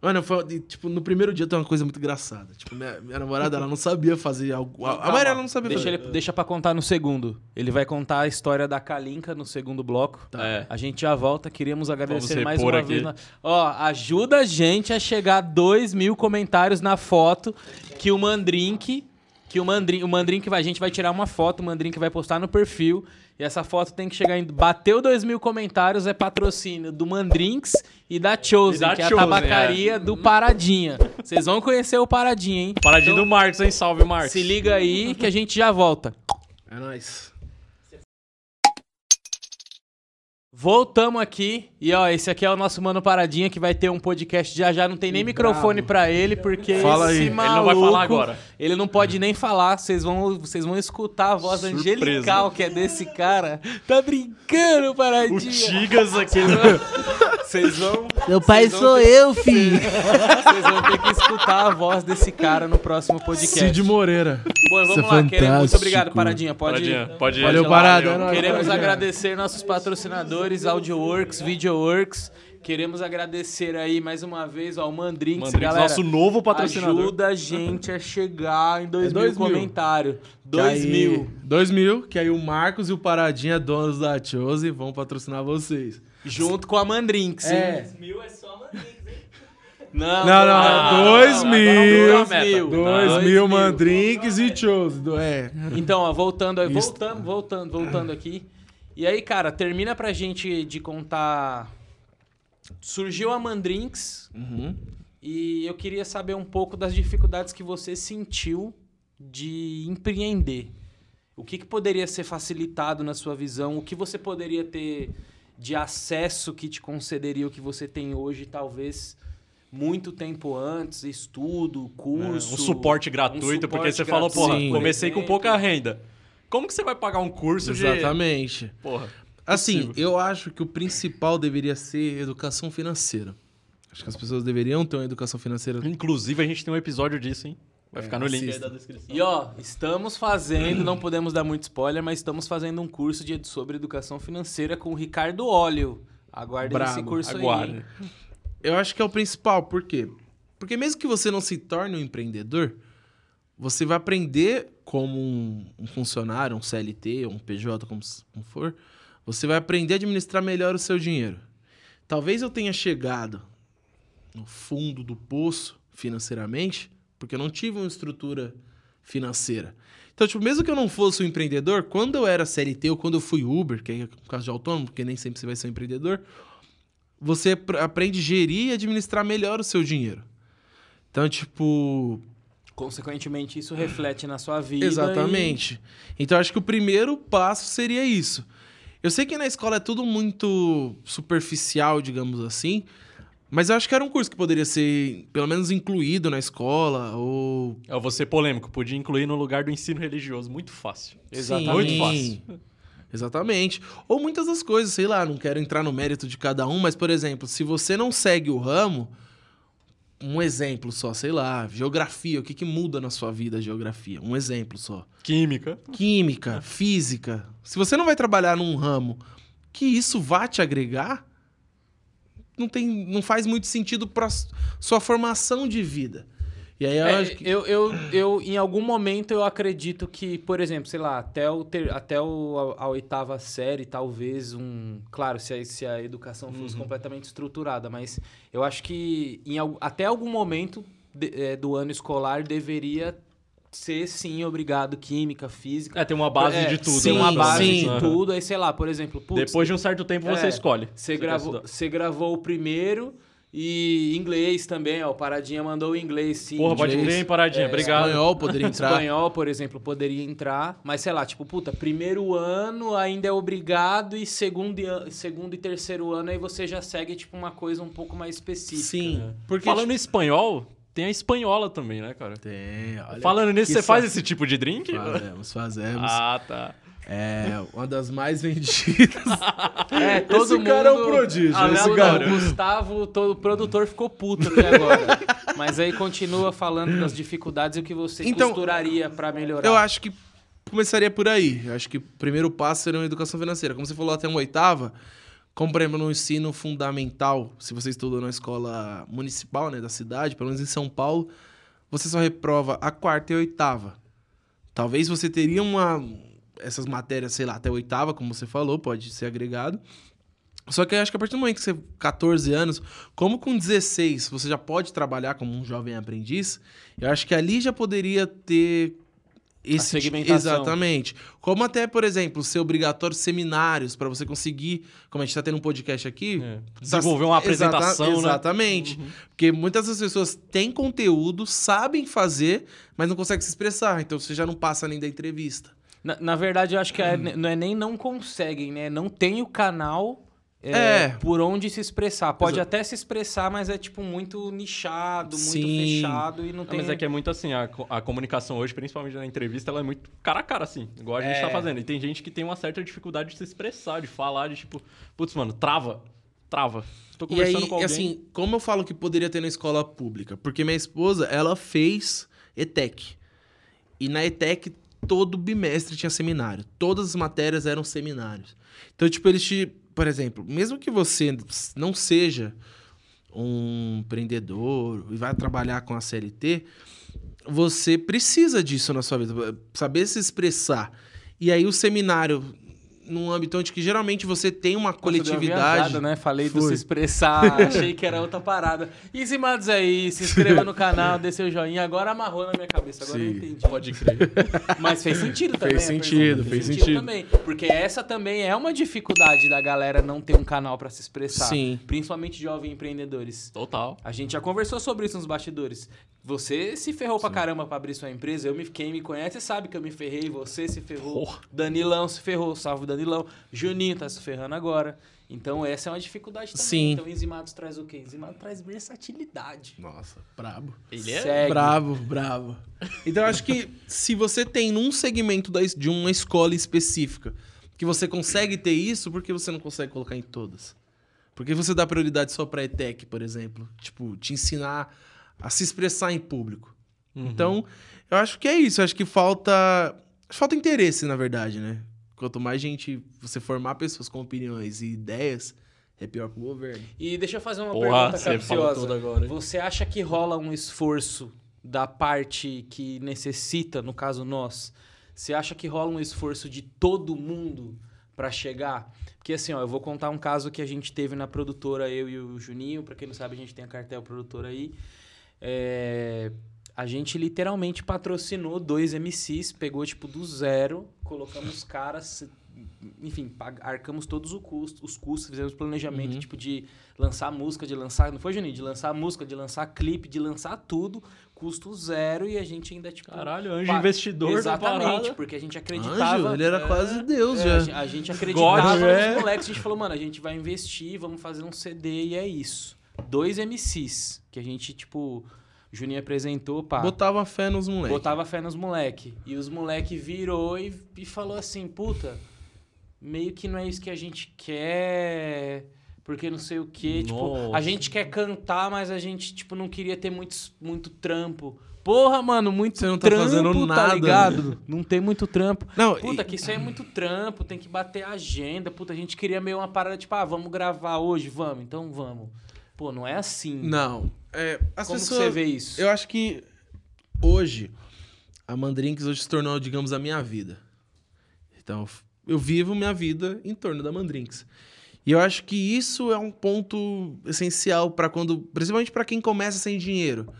Mano, foi, tipo, no primeiro dia tem uma coisa muito engraçada. Tipo, minha, minha namorada, ela não sabia fazer algo. A, a maioria ela não sabia Deixa, fazer. ele, deixa pra contar no segundo. Ele vai contar a história da Kalinka no segundo bloco. Tá. É. A gente já volta, queríamos agradecer mais uma aqui. vez. na- Ó, ajuda a gente a chegar a 2 mil comentários na foto que o Mandrink. Que o Mandrink, o Mandrink vai, a gente vai tirar uma foto, o Mandrink vai postar no perfil. E essa foto tem que chegar em. Bateu 2 mil comentários, é patrocínio do Mandrinks e da Chosen, E da que é a Chosen, tabacaria do Paradinha. Vocês vão conhecer o Paradinha, hein? Paradinho Então, do Marcos, hein? Salve, Marcos. Se liga aí que a gente já volta. É nóis. Voltamos aqui e ó, esse aqui é o nosso mano Paradinha que vai ter um podcast já já, não tem nem microfone pra ele porque Fala esse aí. Ele não vai maluco, falar agora. Ele não pode nem falar, vocês vão, vocês vão escutar a voz Surpresa. angelical que é desse cara. Tá brincando, O Paradinha? Tigas aqui. (laughs) Vocês vão, Meu pai sou ter- eu, filho. vocês vão ter que escutar a voz desse cara no próximo podcast. Cid Moreira. Bom, Isso vamos é lá, queremos, muito obrigado, Paradinha. Pode Paradinha, pode ir. Valeu, Valeu, Parada, é. Queremos Paradinha. agradecer nossos patrocinadores, AudioWorks, VideoWorks Queremos agradecer aí mais uma vez ao Mandrinks, Mandrinks, galera. nosso novo patrocinador. Ajuda a gente a chegar em 2 mil 2 mil. comentários. Que 2 aí- mil. 2 mil, que aí o Marcos e o Paradinha, donos da Chose, vão patrocinar vocês. Junto com a Mandrinks, hein? É. mil é só Mandrinks, hein? Não, Não, não, Ah, dois mil. Dois mil. 2 Dois mil mil. mandrinks e Chose. do- É. Então, ó, voltando aí, voltando, voltando, voltando aqui. E aí, cara, termina pra gente de contar. Surgiu a Mandrinks Uhum. e eu queria saber um pouco das dificuldades que você sentiu de empreender. O que, que poderia ser facilitado na sua visão? O que você poderia ter de acesso que te concederia o que você tem hoje, talvez muito tempo antes, estudo, É, curso. um suporte gratuito, um porque suporte você falou, gratuito, porra, Sim. comecei com pouca renda. Como que você vai pagar um curso de... Exatamente. Porra. Assim, Possível. eu acho que o principal deveria ser educação financeira. Acho que as pessoas deveriam ter uma educação financeira. Inclusive, a gente tem um episódio disso, hein? Vai É, ficar no link aí assista. da descrição. E ó, estamos fazendo, não podemos dar muito spoiler, mas estamos fazendo um curso de, sobre educação financeira com o Ricardo Óleo. Aguardem esse Brabo, curso Aguarde. aí. Eu acho que é o principal, por quê? Porque mesmo que você não se torne um empreendedor, você vai aprender como um, um funcionário, um CLT, um PJ, como, como for, você vai aprender a administrar melhor o seu dinheiro. Talvez eu tenha chegado no fundo do poço financeiramente, porque eu não tive uma estrutura financeira. Então, tipo, mesmo que eu não fosse um empreendedor, quando eu era CLT ou quando eu fui Uber, que é o caso de autônomo, porque nem sempre você vai ser um empreendedor, você pr- aprende a gerir e administrar melhor o seu dinheiro. Então, tipo, Consequentemente, isso reflete na sua vida. Exatamente. Então acho que o primeiro passo seria isso. Eu sei que na escola é tudo muito superficial, digamos assim, mas eu acho que era um curso que poderia ser pelo menos incluído na escola ou Eu vou ser polêmico, podia incluir no lugar do ensino religioso. Muito fácil. Exatamente. Muito fácil. Exatamente. Ou muitas das coisas, sei lá, não quero entrar no mérito de cada um, mas por exemplo, se você não segue o ramo, um exemplo só, sei lá, geografia, o que, que muda na sua vida a geografia? Um exemplo só. Química. química, física, se você não vai trabalhar num ramo que isso vá te agregar, não, tem, não faz muito sentido para sua formação de vida. E aí eu É, acho que. eu, eu, eu, em algum momento, eu acredito que, por exemplo, sei lá, até, o ter, até o, a, a oitava série, talvez um. Claro, se a, se a educação fosse Uhum. completamente estruturada, mas eu acho que em, até algum momento de- é, do ano escolar deveria ser, sim, obrigado química, física. É, tem uma base É, de tudo. Tem sim, uma né? base sim. de tudo. Aí, sei lá, por exemplo, putz, Depois de um certo tempo você É, escolhe. Você gravou, você gravou o primeiro e inglês também, ó. o Paradinha mandou o inglês, sim. Porra, pode inglês, crer, hein, paradinha. é, Obrigado. Espanhol poderia (laughs) entrar. Espanhol, por exemplo, poderia entrar, mas sei lá, tipo, puta, primeiro ano ainda é obrigado e segundo e, segundo e terceiro ano aí você já segue, tipo, uma coisa um pouco mais específica. Sim. É. Porque. Falando em espanhol, tem a espanhola também, né, cara? Tem, olha. Falando nisso, você faz esse tipo de drink? Fazemos, fazemos. Ah, tá. É uma das mais vendidas. (laughs) É, todo Esse mundo... cara é um prodígio, Ah, esse cara- o Gustavo, todo, o produtor ficou puto aqui agora. mas aí continua falando das dificuldades e o que você Então, costuraria pra melhorar. Eu acho que começaria por aí. Eu acho que o primeiro passo seria uma educação financeira. Como você falou até uma oitava, como por exemplo no ensino fundamental, se você estudou na escola municipal né, da cidade, pelo menos em São Paulo, você só reprova a quarta e a oitava. Talvez você teria uma essas matérias, sei lá, até a oitava, como você falou, pode ser agregado. Só que eu acho que a partir do momento que você 14 anos, como com 16 você já pode trabalhar como um jovem aprendiz, eu acho que ali já poderia ter esse segmentação. exatamente. Como até, por exemplo, ser obrigatório seminários para você conseguir, como a gente está tendo um podcast aqui, É. tá- Desenvolver uma Exata- apresentação, né? Exatamente. Porque muitas das pessoas têm conteúdo, sabem fazer, mas não conseguem se expressar. Então você já não passa nem da entrevista. Na, na verdade, eu acho que é, não é nem não conseguem, né? Não tem o canal é, É. por onde se expressar. Pode Exa- até se expressar, mas é tipo muito nichado, muito Sim. fechado e não Ah, tem. mas é que é muito assim, a, a comunicação hoje, principalmente na entrevista, ela é muito cara a cara, assim, igual a gente É. tá fazendo. E tem gente que tem uma certa dificuldade de se expressar, de falar, de tipo, putz, mano, trava, trava. Tô E aí, conversando com alguém. assim, como eu falo que poderia ter na escola pública? Porque minha esposa, ela fez ETEC. E na ETEC, todo bimestre tinha seminário. Todas as matérias eram seminários. Então, tipo, eles te por exemplo, mesmo que você não seja um empreendedor e vai trabalhar com a CLT, você precisa disso na sua vida, saber se expressar. E aí o seminário num âmbito onde que geralmente você tem uma Nossa, coletividade. viajada, né? Falei do Foi. se expressar, (laughs) achei que era outra parada. E Zimados aí, se inscreva no canal, dê seu joinha. Agora amarrou na minha cabeça, agora eu Sim. entendi. Pode crer. (laughs) Mas fez sentido também. Fez sentido, pergunta, fez sentido. também. Porque essa também é uma dificuldade da galera não ter um canal pra se expressar. Sim. Principalmente jovens empreendedores. Total. A gente já conversou sobre isso nos bastidores. Você se ferrou pra caramba pra abrir sua empresa. Eu me, quem me conhece sabe que eu me ferrei. Você se ferrou. Porra. Danilão se ferrou. Salve Danilão. Juninho tá se ferrando agora. Então essa é uma dificuldade também. Sim. Então Enzimados traz o quê? Enzimados traz versatilidade. Nossa, brabo. Ele é. Segue. Bravo, bravo. Então eu acho que se você tem num segmento da de uma escola específica que você consegue ter isso, por que você não consegue colocar em todas? Por que você dá prioridade só pra ETEC, por exemplo? Tipo, te ensinar a se expressar em público. Uhum. Então, eu acho que é isso. Eu acho que falta. Falta interesse, na verdade, né? Quanto mais gente você formar pessoas com opiniões e ideias, é pior pro governo. E deixa eu fazer uma Porra, pergunta capciosa. agora. Você acha que rola um esforço da parte que necessita, no caso nós? Você acha que rola um esforço de todo mundo pra chegar? Porque assim, ó, eu vou contar um caso que a gente teve na produtora, eu e o Juninho. Pra quem não sabe, a gente tem a cartel produtora aí. É, A gente literalmente patrocinou dois MCs, pegou tipo do zero, colocamos caras, enfim, pag- arcamos todos o custo, os custos, fizemos planejamento Uhum. tipo de lançar música, de lançar, não foi Juninho, de lançar música, de lançar clipe, de lançar tudo, custo zero e a gente ainda tipo Caralho, anjo pa- investidor Exatamente, porque a gente acreditava Anjo, ele era é, quase Deus é, já. a gente- A gente acreditava God, nos é. moleques, a gente falou, mano, a gente vai investir, vamos fazer um CD e é isso. Dois MCs, que a gente, tipo, o Juninho apresentou, pá, Botava fé nos moleques. botava fé nos moleque. E os moleque virou e, e falou assim, puta, meio que não é isso que a gente quer, porque não sei o quê. Tipo, a Nossa. gente quer cantar, mas a gente, tipo, não queria ter muito, muito trampo. Porra, mano, muito Você não tá trampo, fazendo tá nada. ligado? Não tem muito trampo. Não, Puta, e- que isso aí é muito trampo, tem que bater a agenda. Puta, a gente queria meio uma parada, tipo, ah, vamos gravar hoje? Vamos, então vamos. Pô, não é assim. Não. É, as Como pessoas... você vê isso? Eu acho que hoje, a Mandrinks hoje se tornou, digamos, a minha vida. Então, eu vivo minha vida em torno da Mandrinks. E eu acho que isso é um ponto essencial para quando, principalmente para quem começa sem dinheiro,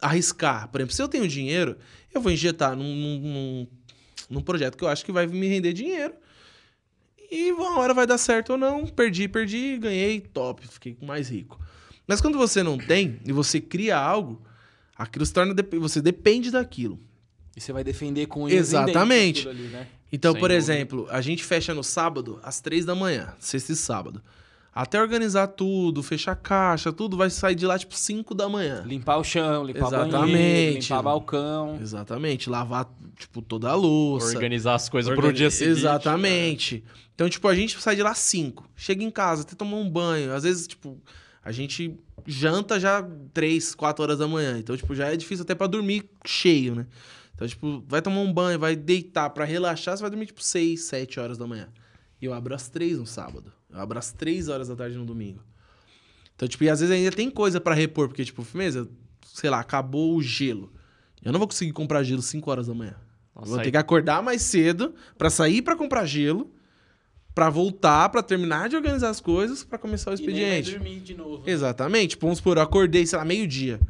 arriscar. Por exemplo, se eu tenho dinheiro, eu vou injetar num, num- num projeto que eu acho que vai me render dinheiro. E uma hora vai dar certo ou não. Perdi, perdi, ganhei, top, fiquei mais rico. Mas quando você não tem e você cria algo, aquilo se torna. Você depende daquilo. E você vai defender com Exatamente. aquilo ali, né? Então, Sem por dúvida. exemplo, a gente fecha no sábado às três da manhã, sexta e sábado. Até organizar tudo, fechar caixa, tudo vai sair de lá tipo 5 da manhã. Limpar o chão, limpar o banheiro, Exatamente. limpar balcão. Exatamente, lavar tipo toda a louça. Organizar as coisas pro Organi- dia seguinte. Exatamente. Então, tipo, a gente sai de lá 5. Chega em casa, até tomar um banho. Às vezes, tipo, a gente janta já 3, 4 horas da manhã. Então, tipo, já é difícil até pra dormir cheio, né? Então, tipo, vai tomar um banho, vai deitar pra relaxar, você vai dormir, tipo, 6, 7 horas da manhã. E eu abro às 3 no sábado. Eu abro às 3 horas da tarde no domingo. Então, tipo, e às vezes ainda tem coisa pra repor, porque, tipo, firmeza, sei lá, acabou o gelo. Eu não vou conseguir comprar gelo 5 horas da manhã. Nossa, Vou aí- ter que acordar mais cedo pra sair pra comprar gelo, pra voltar, pra terminar de organizar as coisas, pra começar o E nem vai expediente. dormir de novo. Exatamente. Tipo, vamos supor, eu acordei, sei lá, meio-dia.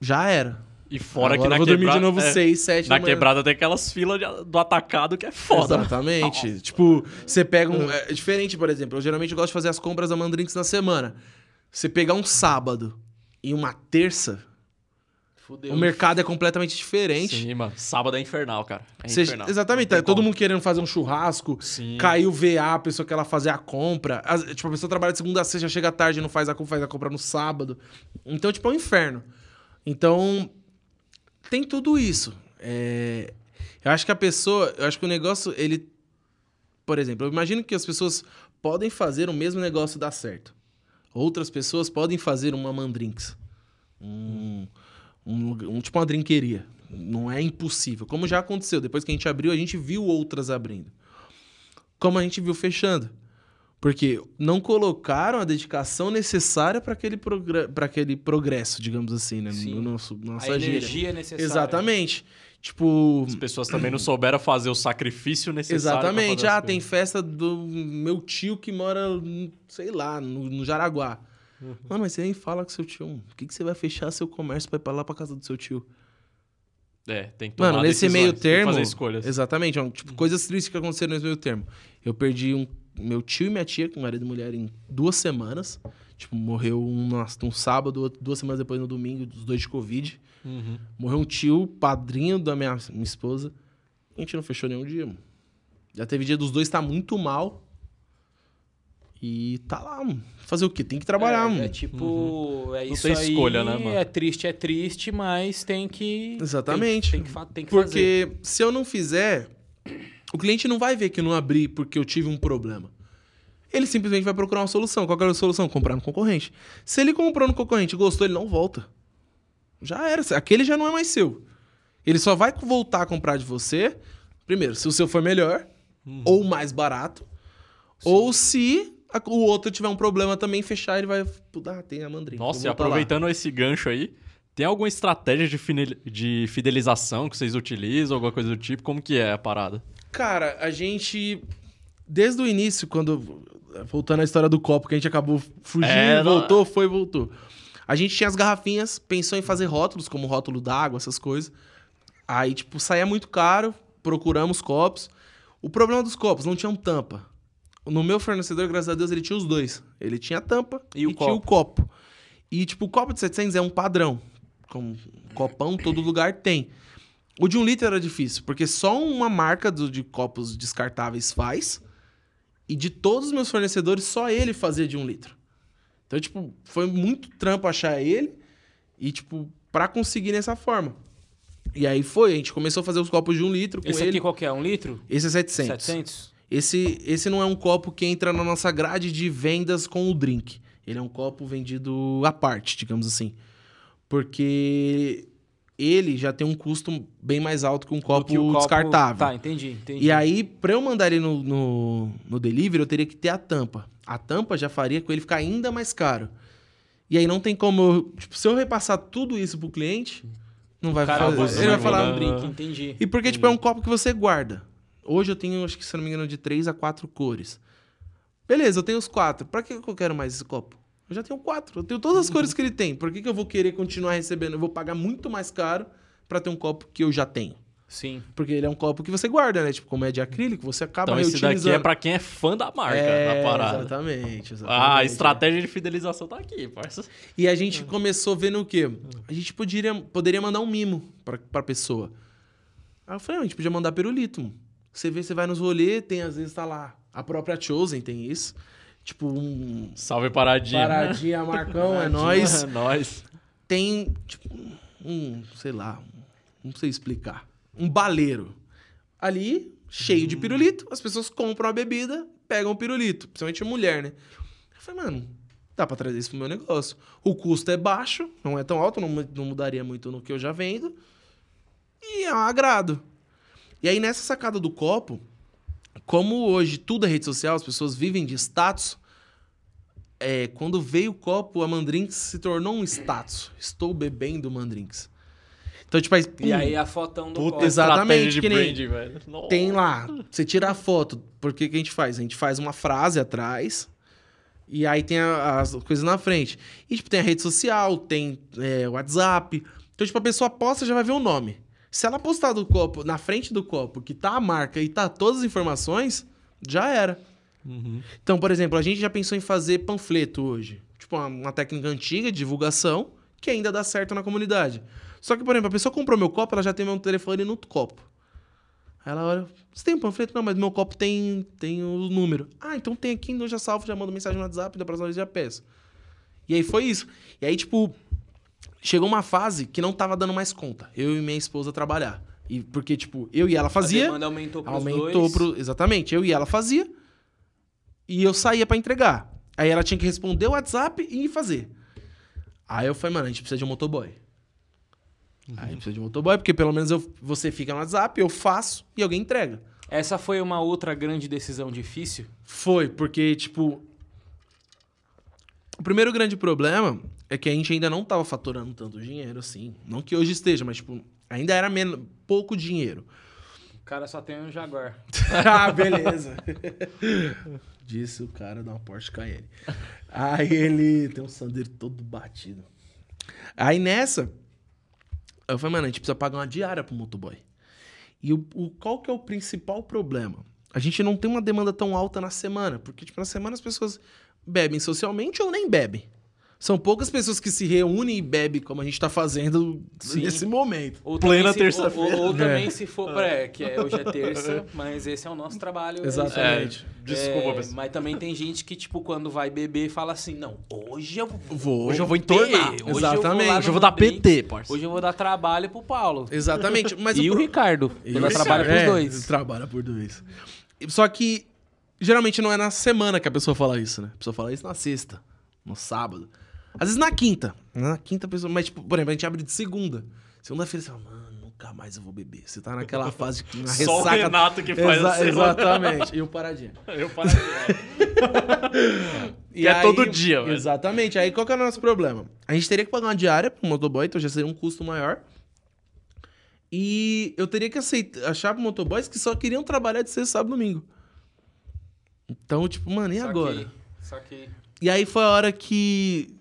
Já era. E fora Agora que na eu vou dormir quebrada, de novo é, 6, 7 Na quebrada tem aquelas filas de- do atacado que é foda. Exatamente. Tipo, você pega um. É diferente, por exemplo. Eu geralmente gosto de fazer as compras da Mandrinks na semana. Você pegar um sábado e uma terça, Fudeu. o mercado é completamente diferente. Sim, mano. Sábado é infernal, cara. É Você- infernal. exatamente, tá todo mundo querendo fazer um churrasco, Sim. caiu o VA, a pessoa quer ela fazer a compra. As- tipo, a pessoa trabalha de segunda a sexta, chega tarde, não faz a compra, faz a compra no sábado. Então, tipo, é um inferno. Então, tem tudo isso. É, Eu acho que a pessoa, eu acho que o negócio, ele. Por exemplo, eu imagino que as pessoas podem fazer o mesmo negócio dar certo. Outras pessoas podem fazer uma mandrinks. Um, um, um- tipo uma drinqueria. Não é impossível. Como já aconteceu. Depois que a gente abriu, a gente viu outras abrindo. Como a gente viu fechando. Porque não colocaram a dedicação necessária para aquele, progr... aquele progresso, digamos assim, né? Sim. No nosso, A nossa gíria. energia necessária. Exatamente. Tipo, As pessoas também não souberam fazer o sacrifício necessário. Exatamente. Ah, tem festa do meu tio que mora, sei lá, no, no Jaraguá. Uhum. Mano, mas você nem fala com seu tio. Por que, que você vai fechar seu comércio pra ir pra lá pra casa do seu tio? É, tem que tomar Mano, nesse meio tem que termo. fazer escolhas. Exatamente. ó, Tipo, coisas tristes que aconteceram nesse meio termo. Eu perdi um, meu tio e minha tia, com marido e mulher, em duas semanas. Tipo, morreu um, um sábado, duas semanas depois no domingo, os dois de Covid. Uhum. Morreu um tio, padrinho da minha, minha esposa. A gente não fechou nenhum dia, mano. Já teve dia dos dois tá muito mal. E tá lá, mano. Fazer o quê? Tem que trabalhar, é, mano. É tipo, é Não isso tem aí. escolha, né, mano? É triste, é triste, mas tem que. Exatamente. Tem, tem que, tem que fazer. Porque se eu não fizer, o cliente não vai ver que eu não abri porque eu tive um problema. Ele simplesmente vai procurar uma solução. Qual era a solução? Comprar no concorrente. Se ele comprou no concorrente e gostou, ele não volta. Já era. Aquele já não é mais seu. Ele só vai voltar a comprar de você, primeiro, se o seu for melhor, Uhum. ou mais barato, ou se o outro tiver um problema também, fechar, ele vai. Ah, tem a mandrinha. Nossa, e voltar lá." aproveitando esse gancho aí, tem alguma estratégia de, fidelização que vocês utilizam, alguma coisa do tipo? Como que é a parada? Cara, a gente. Desde o início, quando. Voltando à história do copo, que a gente acabou fugindo, É, voltou, foi, voltou. A gente tinha as garrafinhas, pensou em fazer rótulos, como rótulo d'água, essas coisas. Aí, tipo, saía muito caro, procuramos copos. O problema dos copos, não tinham tampa. No meu fornecedor, graças a Deus, ele tinha os dois. Ele tinha a tampa E e, o tinha o copo. E, tipo, o copo de 700 é um padrão. Com um copão, todo lugar tem. O de um litro era difícil, porque só uma marca do- de copos descartáveis faz. E de todos os meus fornecedores, só ele fazia de um litro. Então, tipo, foi muito trampo achar ele. E, tipo, pra conseguir nessa forma. E aí foi, a gente começou a fazer os copos de um litro com Esse ele. aqui qual que é? Um litro? Esse é 700. 700? Esse, esse não é um copo que entra na nossa grade de vendas com o drink. Ele é um copo vendido à parte, digamos assim. Porque ele já tem um custo bem mais alto que um copo, Que copo- descartável. Tá, entendi, entendi. E aí, pra eu mandar ele no, no, no delivery, eu teria que ter a tampa. A tampa já faria com ele ficar ainda mais caro. E aí não tem como eu. Tipo, se eu repassar tudo isso pro cliente, não vai fazer. Ele vai falar. um drink, entendi. E porque, tipo, é um copo que você guarda. Hoje eu tenho, acho que se não me engano, de três a quatro cores. Beleza, eu tenho os quatro. Pra que eu quero mais esse copo? Eu já tenho quatro. Eu tenho todas as cores que ele tem. Por que, que eu vou querer continuar recebendo? Eu vou pagar muito mais caro pra ter um copo que eu já tenho. Sim. Porque ele é um copo que você guarda, né? Tipo, como é de acrílico, você acaba Então esse reutilizando. daqui é pra quem é fã da marca, É, da parada. Exatamente, exatamente. Ah, a estratégia de fidelização tá aqui, parça. E a gente começou vendo o quê? A gente poderia, poderia mandar um mimo pra, pra pessoa. Aí eu falei, ah, a gente podia mandar pirulito. mano. Você vê, você vai nos rolê, tem às vezes tá lá. A própria Chosen tem isso. Tipo, um Salve paradinha. paradinha Marcão, é nóis. É nóis. Tem, tipo, um, sei lá, não sei explicar. Um baleiro. Ali, cheio de pirulito, as pessoas compram a bebida, pegam o pirulito. Principalmente mulher, né? Eu falei, mano, dá pra trazer isso pro meu negócio. O custo é baixo, não é tão alto, não, não mudaria muito no que eu já vendo. E é um agrado. E aí, nessa sacada do copo, como hoje tudo é rede social, as pessoas vivem de status, é, quando veio o copo, a Mandrinks se tornou um status. Estou bebendo Mandrinks. Então, tipo, aí, E pum, aí a fotão do Puta, copo. exatamente, que nem- branding, velho. Nossa. tem lá, você tira a foto. Por que, que a gente faz? A gente faz uma frase atrás e aí tem a- as coisas na frente. E, tipo, tem a rede social, tem é, WhatsApp. Então, tipo, a pessoa posta já vai ver o nome. Se ela postar do copo, na frente do copo, que tá a marca e tá todas as informações, já era. Uhum. Então, por exemplo, a gente já pensou em fazer panfleto hoje. Tipo, uma, uma técnica antiga de divulgação que ainda dá certo na comunidade. Só que, por exemplo, a pessoa comprou meu copo, ela já tem meu telefone no copo. Aí ela olha, você tem um panfleto? Não, mas meu copo tem, tem o número. Ah, então tem aqui, então já salvo, já mando mensagem no WhatsApp, da próxima vez já peço. E aí foi isso. E aí, tipo, chegou uma fase que não tava dando mais conta. Eu e minha esposa trabalhar. E porque, tipo, eu e ela A fazia. demanda aumentou pros Aumentou dois. pro. Exatamente. Eu e ela fazia. E eu saía pra entregar. Aí ela tinha que responder o WhatsApp e fazer. Aí eu falei, mano, a gente precisa de um motoboy. Aí precisa de um motoboy, porque pelo menos eu, você fica no WhatsApp, eu faço e alguém entrega. Essa foi uma outra grande decisão difícil? Foi, porque, tipo. O primeiro grande problema é que a gente ainda não tava faturando tanto dinheiro assim. Não que hoje esteja, mas, tipo, ainda era menos, pouco dinheiro. O cara só tem um Jaguar. (laughs) (laughs) ah, beleza. (laughs) Disse o cara da uma Porsche Cayenne. Aí ele tem um Sandero todo batido. Aí nessa, eu falei, mano, a gente precisa pagar uma diária pro motoboy. E o, o- qual que é o principal problema? A gente não tem uma demanda tão alta na semana, porque tipo, na semana as pessoas bebem socialmente ou nem bebem. São poucas pessoas que se reúnem e bebem como a gente tá fazendo Sim. nesse momento. Ou Plena também terça-feira. Ou, ou também É. se for pra. Que é, hoje é terça, (laughs) mas esse é o nosso trabalho. é aí. Exatamente. Desculpa, É, pessoal. mas também tem gente que, tipo, quando vai beber, fala assim: não, hoje eu Vou. Hoje eu vou entornar. Hoje Exatamente. Eu vou, Hoje eu vou dar PT, parça. Hoje eu vou dar trabalho pro Paulo. Exatamente. Mas (laughs) e o pro- Ricardo. E trabalho Ricardo, pros é, dois. Trabalha por dois. Só que geralmente não é na semana que a pessoa fala isso, né? A pessoa fala isso na sexta, no sábado. Às vezes na quinta. Na quinta a pessoa. Mas, tipo, por exemplo, a gente abre de segunda. Segunda-feira você fala, mano, nunca mais eu vou beber. Você tá naquela fase que na (laughs) Só o ressaca. Renato que faz Exa- assim. Exatamente. E o paradinha. Eu (laughs) parei. E (laughs) Que é todo dia, velho. Exatamente. Aí qual que é o nosso problema? A gente teria que pagar uma diária pro motoboy, então já seria um custo maior. E eu teria que aceitar, achar pro motoboys que só queriam trabalhar de sexta, sábado e domingo. Então, tipo, mano, e agora? Só que. E aí foi a hora que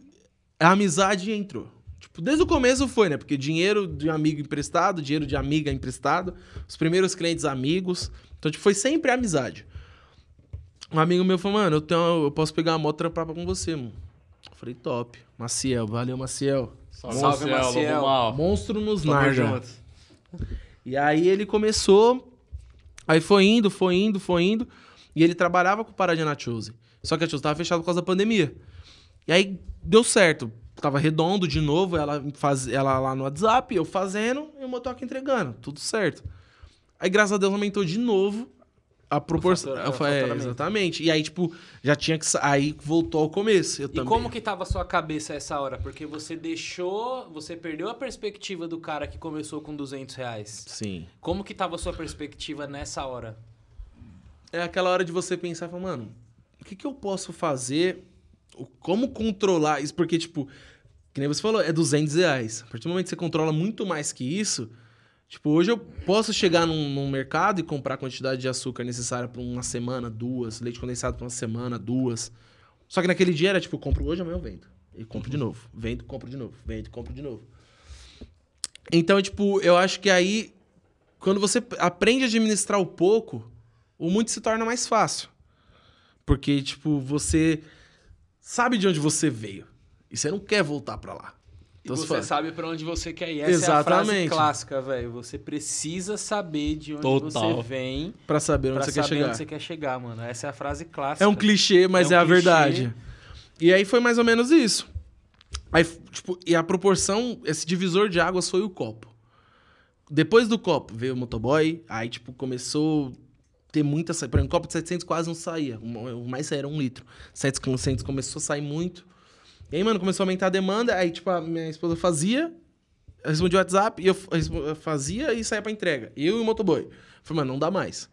a amizade entrou. Tipo, desde o começo foi, né? Porque dinheiro de amigo emprestado, dinheiro de amiga emprestado, os primeiros clientes amigos. Então, tipo, foi sempre amizade. Um amigo meu falou, mano, eu, tenho, eu posso pegar uma moto e trampar com você, mano. Eu falei, top. Maciel, valeu, Maciel. Salve, Salve, Maciel. Maciel. Monstro nos narga. E aí ele começou, aí foi indo, foi indo, foi indo, e ele trabalhava com Paradinha na Chose. Só que a Chose tava fechada por causa da pandemia. E aí deu certo. Tava redondo de novo, ela, faz, ela lá no WhatsApp, eu fazendo e o motoque entregando. Tudo certo. Aí, graças a Deus, aumentou de novo a proporção. o é, exatamente. E aí, tipo, já tinha que. Aí voltou ao começo. E também. como que tava a sua cabeça essa hora? Porque você deixou. Você perdeu a perspectiva do cara que começou com 200 reais. Sim. Como que tava a sua perspectiva nessa hora? É aquela hora de você pensar, falar, mano, o que, que eu posso fazer? Como controlar isso? Porque, tipo, que nem você falou, é 200 reais. A partir do momento que você controla muito mais que isso, tipo, hoje eu posso chegar num, num mercado e comprar a quantidade de açúcar necessária para uma semana, duas, leite condensado para uma semana, duas. Só que naquele dia era tipo, compro hoje, amanhã eu vendo. E compro de novo. Vendo, compro de novo. Vendo, compro de novo. Então, tipo, eu acho que aí, quando você aprende a administrar o pouco, o muito se torna mais fácil. Porque, tipo, você sabe de onde você veio. E você não quer voltar pra lá. E Então, você fala, sabe pra onde você quer ir. Essa é a frase Exatamente. clássica, velho. Você precisa saber de onde Total. você vem Pra saber onde pra você saber quer chegar. onde você quer chegar, mano. Essa é a frase clássica. É um clichê, mas É é, um a clichê. verdade. E aí foi mais ou menos isso. Aí, tipo, e a proporção, esse divisor de águas foi o copo. Depois do copo veio o motoboy, aí, tipo, começou ter muita saída. Por exemplo, um copo de 700 quase não saía. O mais saía era um litro. 700 começou a sair muito. E aí, mano, começou a aumentar a demanda. Aí, tipo, a minha esposa fazia, respondia o WhatsApp, e eu fazia e saía pra entrega. Eu e o motoboy. Falei, mano, não dá mais.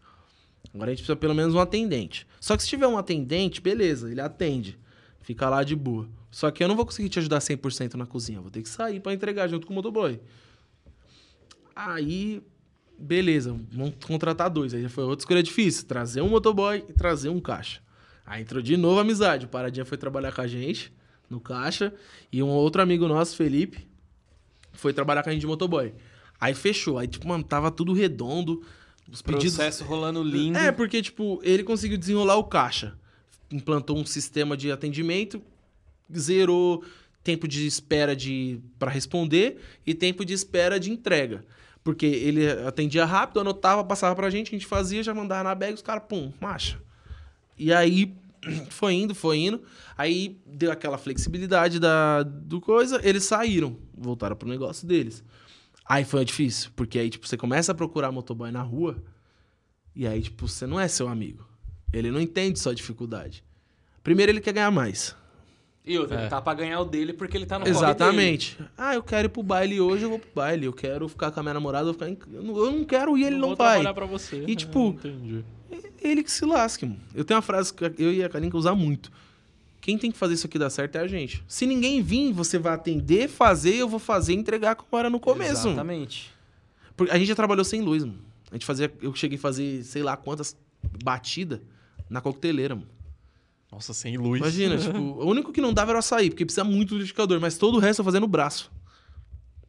Agora a gente precisa pelo menos um atendente. Só que se tiver um atendente, beleza, ele atende. Fica lá de boa. Só que eu não vou conseguir te ajudar 100% na cozinha. Vou ter que sair pra entregar junto com o motoboy. Aí, beleza, vamos contratar dois. Aí já foi outra escolha difícil. Trazer um motoboy e trazer um caixa. Aí entrou de novo a amizade. O Paradinha foi trabalhar com a gente no caixa. E um outro amigo nosso, Felipe, foi trabalhar com a gente de motoboy. Aí fechou. Aí, tipo, mano, tava tudo redondo. Os pedidos. Processo rolando lindo. É, porque, tipo, ele conseguiu desenrolar o caixa. Implantou um sistema de atendimento, zerou tempo de espera de para responder e tempo de espera de entrega. Porque ele atendia rápido, anotava, passava pra gente, a gente fazia, já mandava na bag, os caras, pum, marcha. E aí (clears throat) foi indo, foi indo. Aí deu aquela flexibilidade da, do coisa, eles saíram, voltaram pro negócio deles. Aí foi difícil, porque aí, tipo, você começa a procurar motoboy na rua, e aí, tipo, você não é seu amigo. Ele não entende sua dificuldade. Primeiro, ele quer ganhar mais. E outra, ele É. tá pra ganhar o dele porque ele tá no. Exatamente. Ah, eu quero ir pro baile hoje, eu vou pro baile. Eu quero ficar com a minha namorada, eu vou ficar em... Eu não, eu não quero ir, ele não, vou vai. trabalhar pra você. E, tipo, Entendi. Ele que se lasque, mano. Eu tenho uma frase que eu e a Kalinka usar muito. Quem tem que fazer isso aqui dar certo é a gente. Se ninguém vir, você vai atender, fazer, eu vou fazer e entregar como era no começo. mano. Exatamente. Porque a gente já trabalhou sem luz, mano. A gente fazia. Eu cheguei a fazer, sei lá quantas batidas na coqueteleira, mano. Nossa, sem luz. Imagina, (laughs) tipo, o único que não dava era o açaí, porque precisa muito do liquidificador, mas todo o resto eu fazia no braço.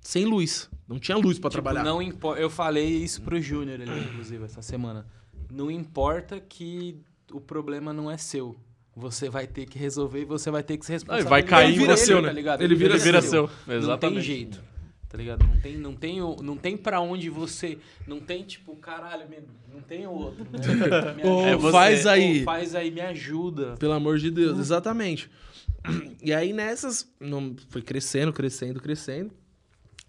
Sem luz. Não tinha luz pra Tipo, trabalhar. não importa. Eu falei isso pro Júnior ali, inclusive, essa semana. Não importa que o problema não é seu. Você vai ter que resolver e você vai ter que se responsabilizar. vai cair Ele vira seu, tá né? ligado? Ele vira Ele vira seu. seu. Não Exatamente. tem jeito. Tá ligado? Não tem, não tem, não tem pra onde você. Não tem, tipo, caralho, não tem outro. Né? (laughs) Ajuda. É faz aí. faz aí, me ajuda. Pelo amor de Deus, exatamente. E aí nessas, não, foi crescendo, crescendo, crescendo.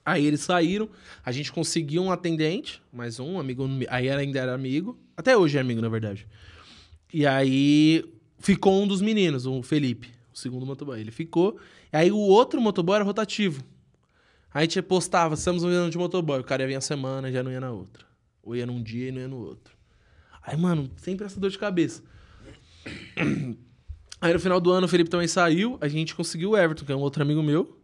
Aí eles saíram, a gente conseguiu um atendente, mais um, amigo, aí ainda era amigo, até hoje é amigo, na verdade. E aí ficou um dos meninos, o Felipe, o segundo motoboy. Ele ficou, aí o outro motoboy era rotativo. Aí a gente postava, estamos andando de motoboy, o cara ia vir a semana, já não ia na outra. Ou ia num dia e não ia no outro. Aí, mano, sempre essa dor de cabeça. (clears throat) Aí no final do ano o Felipe também saiu, a gente conseguiu o Everton, que é um outro amigo meu.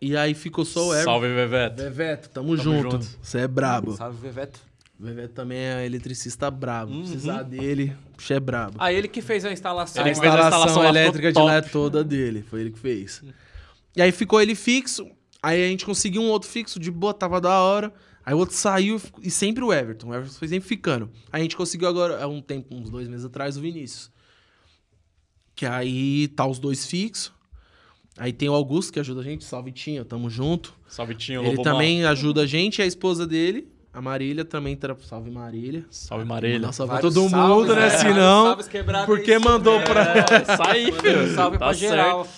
E aí ficou só o Everton. Salve, Veveto. Veveto, tamo, Tamo junto. junto. Você é brabo. Salve, Veveto. O Veveto também é eletricista brabo. Uhum. Precisar dele, bicho é brabo. Ah, ele que fez a instalação. a Ele a instalação, instalação lá, elétrica de lá é toda dele. Foi ele que fez. E aí ficou ele fixo. Aí a gente conseguiu um outro fixo, de boa, tava da hora. Aí o outro saiu e sempre o Everton. O Everton foi sempre ficando. Aí a gente conseguiu agora, há um tempo, uns dois meses atrás, o Vinícius. Que aí tá os dois fixos. Aí tem o Augusto, que ajuda a gente. Salve, Tinha, tamo junto. Salve, Tinho Ele Lobo também ajuda a gente. E a esposa dele, a Marília, também... Tra... Salve, Marília. Mal. Salve, Marília. Mandar salve pra todo salves, mundo, né? né? Se não... Porque mandou pra... né? Isso aí, Mandando filho. Salve Tá pra certo. geral.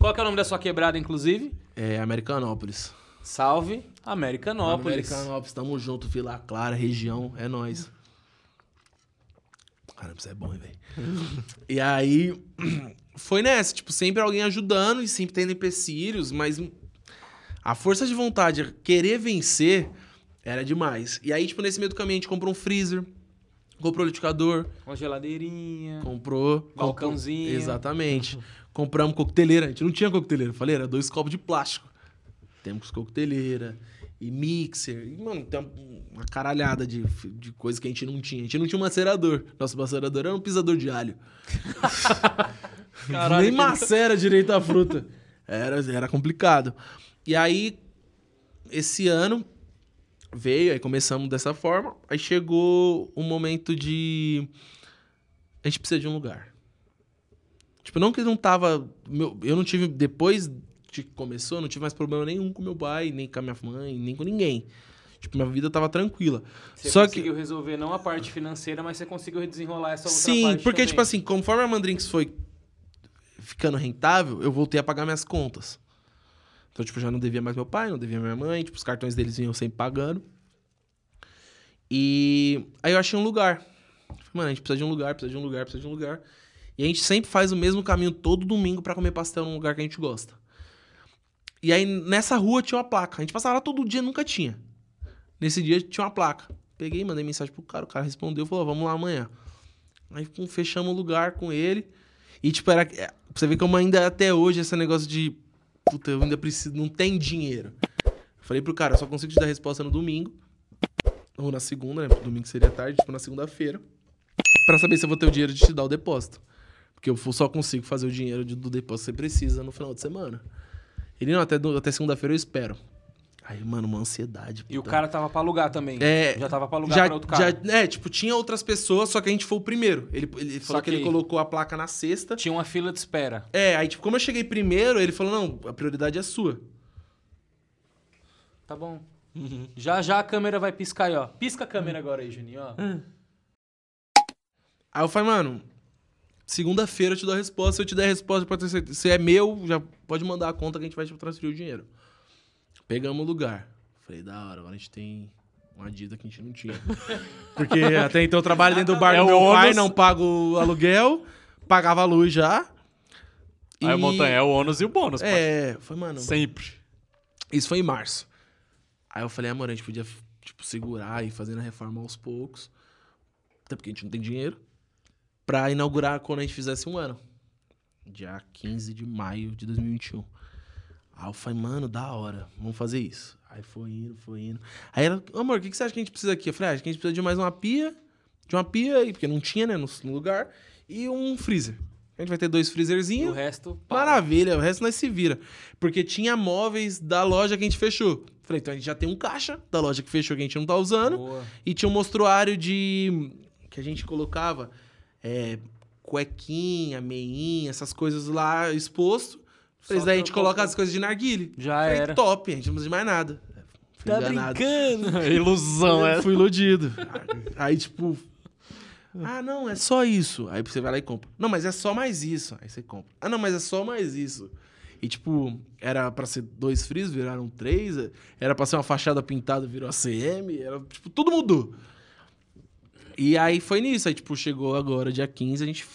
Qual que é o nome da sua quebrada, inclusive? É, Americanópolis. Salve Americanópolis. Americanópolis, tamo junto, Vila Clara, região, é nóis. Caramba, isso é bom, hein, velho. e aí, (clears throat) foi nessa, tipo, sempre alguém ajudando e sempre tendo empecilhos, mas a força de vontade, querer vencer, era demais. E aí, tipo, nesse meio do caminho, a gente comprou um freezer, comprou um liquidificador, Uma geladeirinha. comprou... Balcãozinho. comprou- Exatamente. (laughs) Compramos coqueteleira, a gente não tinha coqueteleira, falei, era dois copos de plástico. Temos coqueteleira e mixer. E, mano, tem uma, caralhada de, de coisa que a gente não tinha. A gente não tinha um macerador. Nosso macerador era um pisador de alho. (laughs) Caralho, Nem que- macera direito a fruta. Era, era complicado. E aí, esse ano veio, aí começamos dessa forma. Aí chegou o momento de. A gente precisa de um lugar. Tipo, não que não tava. meu- eu não tive. Depois que começou, eu não tive mais problema nenhum com meu pai, nem com a minha mãe, nem com ninguém. Tipo, minha vida tava tranquila. Você Só que. conseguiu resolver não a parte financeira, mas você conseguiu desenrolar essa outra Sim, parte porque, também. tipo assim, conforme a Mandrinks foi ficando rentável, eu voltei a pagar minhas contas. Então, tipo, já não devia mais meu pai, não devia minha mãe, tipo, os cartões deles vinham sempre pagando. E aí eu achei um lugar. Falei, Mano, a gente precisa de um lugar, precisa de um lugar, precisa de um lugar. E a gente sempre faz o mesmo caminho todo domingo pra comer pastel num lugar que a gente gosta. E aí nessa rua tinha uma placa. A gente passava lá todo dia, nunca tinha. Nesse dia tinha uma placa. Peguei, mandei mensagem pro cara, o cara respondeu, falou, vamos lá amanhã. Aí fechamos o lugar com ele. E, tipo, era. é, você ver como ainda até hoje esse negócio de. Puta, eu ainda preciso. Não tem dinheiro. Falei pro cara, só consigo te dar resposta no domingo. Ou na segunda, né? Domingo seria tarde, tipo, na segunda-feira. Pra saber se eu vou ter o dinheiro de te dar o depósito. Porque eu só consigo fazer o dinheiro do depósito que você precisa no final de semana. Ele, não, até, até segunda-feira eu espero. Aí, mano, uma ansiedade. E o cara tava pra alugar também. É, Já tava pra alugar já, pra outro cara. já- é, tipo, tinha outras pessoas, só que a gente foi o primeiro. Ele, ele falou que... que- ele colocou a placa na sexta. Tinha uma fila de espera. É, aí, tipo, como eu cheguei primeiro, ele falou, não, a prioridade é sua. Tá bom. Já já a câmera vai piscar aí, ó. Pisca a câmera agora aí, Juninho, ó. Aí eu falei, mano, segunda-feira eu te dou a resposta. Se eu te der a resposta, pode ter certeza. Se é meu, já pode mandar a conta que a gente vai te transferir o dinheiro. Pegamos o lugar. Falei, da hora, agora a gente tem uma dívida que a gente não tinha. (laughs) Porque até então eu trabalho dentro do bar É do meu pai, ônus. não pago o aluguel, pagava a luz já. Aí o montanha é o ônus e o bônus, pai. É, foi, mano. Sempre. Isso foi em março. Aí eu falei, amor, a gente podia, tipo, segurar e ir fazendo a reforma aos poucos. Até porque a gente não tem dinheiro. Pra inaugurar quando a gente fizesse um ano. Dia 15 de maio de 2021. Aí eu falei, mano, da hora, vamos fazer isso. Aí foi indo, foi indo. Aí ela, amor, o que, que você acha que a gente precisa aqui? Eu falei, ah, acho que a gente precisa de mais uma pia, de uma pia, aí, porque não tinha, né, no, no lugar, e um freezer. A gente vai ter dois E o freezerzinhos. resto. pá. Maravilha, o resto nós se vira. Porque tinha móveis da loja que a gente fechou. Falei, então a gente já tem um caixa da loja que fechou que a gente não tá usando. Boa. E tinha um mostruário de. que a gente colocava é, cuequinha, meinha, essas coisas lá exposto. Falei, daí a gente coloca as coisas de narguile. Já Falei, era. top, a gente não precisa de mais nada. Fui Tá enganado. brincando? (laughs) (laughs) Ilusão, é. Fui iludido. Aí, tipo. Ah, não, é só isso. Aí você vai lá e compra. Não, mas é só mais isso. Aí você compra. Ah, não, mas é só mais isso. E, tipo, era pra ser dois frios, viraram três. Era pra ser uma fachada pintada, virou ACM. Era, tipo, tudo mudou. E aí foi nisso. Aí, tipo, chegou agora, dia 15, a gente.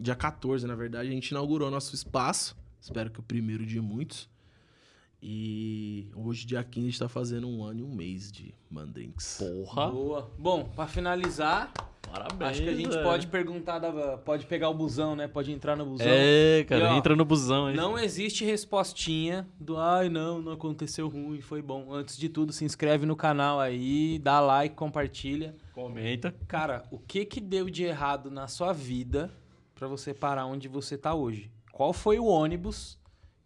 Dia 14, na verdade, a gente inaugurou nosso espaço. Espero que o primeiro de muitos. E hoje, dia 15, a gente tá fazendo um ano e um mês de Mandrinks. Porra. Boa. Bom, pra finalizar, Parabéns. acho que a gente velho. pode perguntar, da- pode pegar o busão, né? Pode entrar no busão. É, cara, E, ó, entra no busão aí. Não existe respostinha do ai não, não aconteceu ruim, foi bom. Antes de tudo, se inscreve no canal aí, dá like, compartilha. Comenta. Cara, o que que deu de errado na sua vida pra você parar onde você tá hoje? Qual foi o ônibus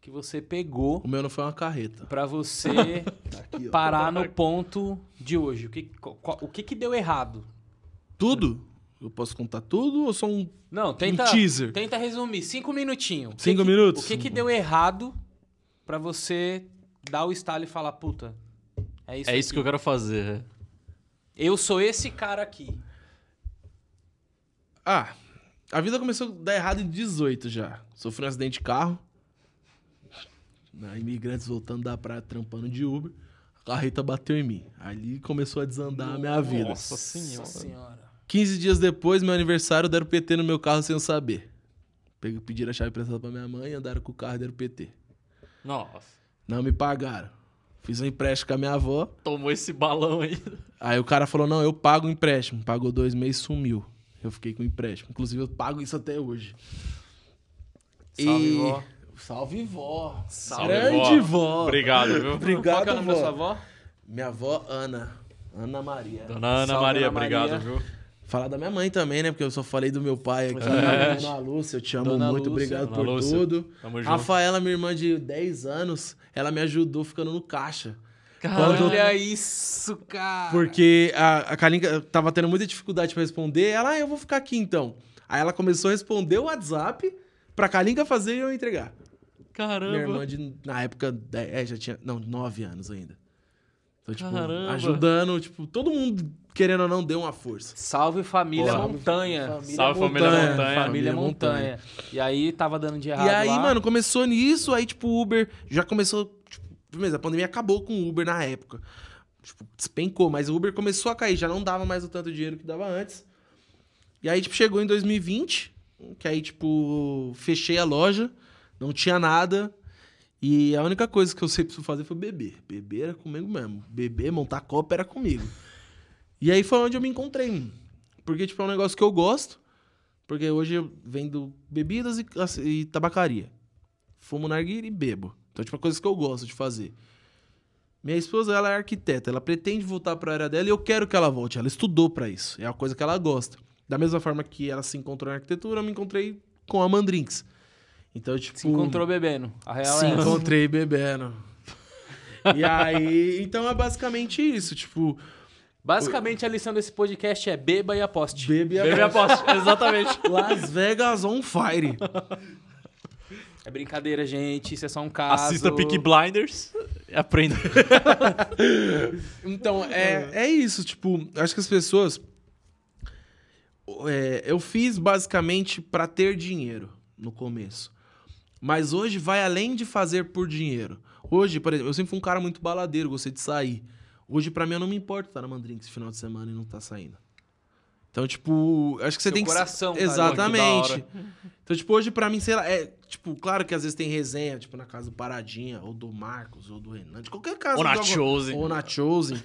que você pegou O meu não foi uma carreta. pra você (laughs) Aqui, ó. parar no ponto de hoje? O que, qual- o que que deu errado? Tudo? Eu posso contar tudo ou só um. Não, tenta, teaser. tenta resumir. Cinco minutinhos. Que Cinco que- minutos? O que que deu errado pra você dar o estalo e falar, puta, é isso É isso que eu quero fazer. Eu sou esse cara aqui. Ah, a vida começou a dar errado em 18 já. Sofri um acidente de carro. Na imigrantes voltando da praia, trampando de Uber. A carreta bateu em mim. Ali começou a desandar a minha vida. Nossa senhora. Senhora. 15 dias depois, meu aniversário, deram PT no meu carro sem eu saber. Pediram a chave emprestada pra minha mãe, andaram com o carro e deram PT. Nossa. Não me pagaram. Fiz um empréstimo com a minha avó. Tomou esse balão aí. Aí o cara falou: não, eu pago o empréstimo. Pagou dois meses, sumiu. Eu fiquei com o empréstimo. Inclusive, eu pago isso até hoje. Salve, vó. Salve, vó. Salve, Grande vó. vó. Obrigado, viu? Obrigado, Qual é o nome vó. da sua avó? Minha avó, Ana. Ana Maria. Dona Ana Salve, Maria, Ana obrigado, Maria. viu? Falar da minha mãe também, né? Porque eu só falei do meu pai aqui. É. Dona Lúcia, eu te amo Dona muito. Lúcia. Obrigado Dona por Lúcia. tudo. Tamo junto. Rafaela, minha irmã de 10 anos, ela me ajudou ficando no caixa. Caramba. Olha isso, cara. Porque a, a Kalinka tava tendo muita dificuldade pra responder. Ela, ah, eu vou ficar aqui então. Aí ela começou a responder o WhatsApp pra Kalinka fazer e eu entregar. Caramba. Minha irmã, de, na época, é, já tinha. Não, 9 anos ainda. Então, tipo, Caramba. ajudando, tipo, todo mundo, querendo ou não, deu uma força. Salve família Porra. Montanha. Salve, família Montanha. Família Família Montanha. E aí tava dando de errado E aí, lá. mano, começou nisso, aí, tipo, o Uber já começou. Tipo, a pandemia acabou com o Uber na época. Tipo, despencou, mas o Uber começou a cair, já não dava mais o tanto dinheiro que dava antes. E aí, tipo, chegou em 2020, que aí, tipo, fechei a loja, não tinha nada. E a única coisa que eu sempre preciso fazer foi beber. Beber era comigo mesmo. Beber, montar copa era comigo. E aí foi onde eu me encontrei. Porque, tipo, é um negócio que eu gosto. Porque hoje eu vendo bebidas e, e tabacaria. Fumo narguilha e bebo. Então, tipo, é coisas que eu gosto de fazer. Minha esposa, ela é arquiteta. Ela pretende voltar pra área dela e eu quero que ela volte. Ela estudou pra isso. É uma coisa que ela gosta. Da mesma forma que ela se encontrou em arquitetura, eu me encontrei com a Mandrinks. Então, tipo... Se encontrou bebendo. A real Se é essa. encontrei bebendo. e aí, então é basicamente isso. Tipo, Basicamente, a lição desse podcast é beba e aposte. bebe e Bebe a aposta. (laughs) Exatamente. Las Vegas on fire. É brincadeira, gente. Isso é só um caso. Assista Peak Blinders e aprenda. (laughs) Então, é, é isso. Tipo, acho que as pessoas. é, eu fiz basicamente pra ter dinheiro no começo. Mas hoje vai além de fazer por dinheiro. Hoje, por exemplo, eu sempre fui um cara muito baladeiro, gostei de sair. Hoje, pra mim, eu não me importo estar na Mandrinks esse final de semana e não tá saindo. Então, tipo, acho que você Seu tem que. coração tá. Exatamente. (laughs) Então, tipo, hoje pra mim, sei lá, é. Tipo, claro que às vezes tem resenha, tipo, na casa do Paradinha, ou do Marcos, ou do Renan, de qualquer casa. Ou na Chosen. Ou na Chosen.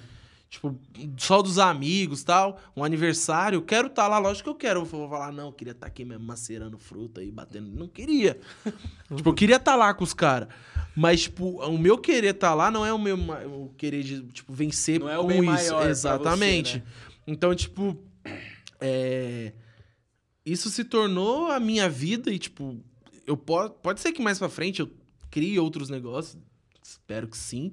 Tipo, só dos amigos tal. Um aniversário. Quero estar lá, lógico que eu quero. Eu vou falar, não, eu queria estar aqui mesmo macerando fruta e batendo. Não queria. (laughs) tipo, eu queria estar lá com os caras. Mas, tipo, o meu querer estar lá não é o meu o querer de, tipo, vencer Não é o com bem isso. maior pra Exatamente. você, né? Então, tipo, é, isso se tornou a minha vida e, tipo, eu po pode ser que mais pra frente eu crie outros negócios, espero que sim,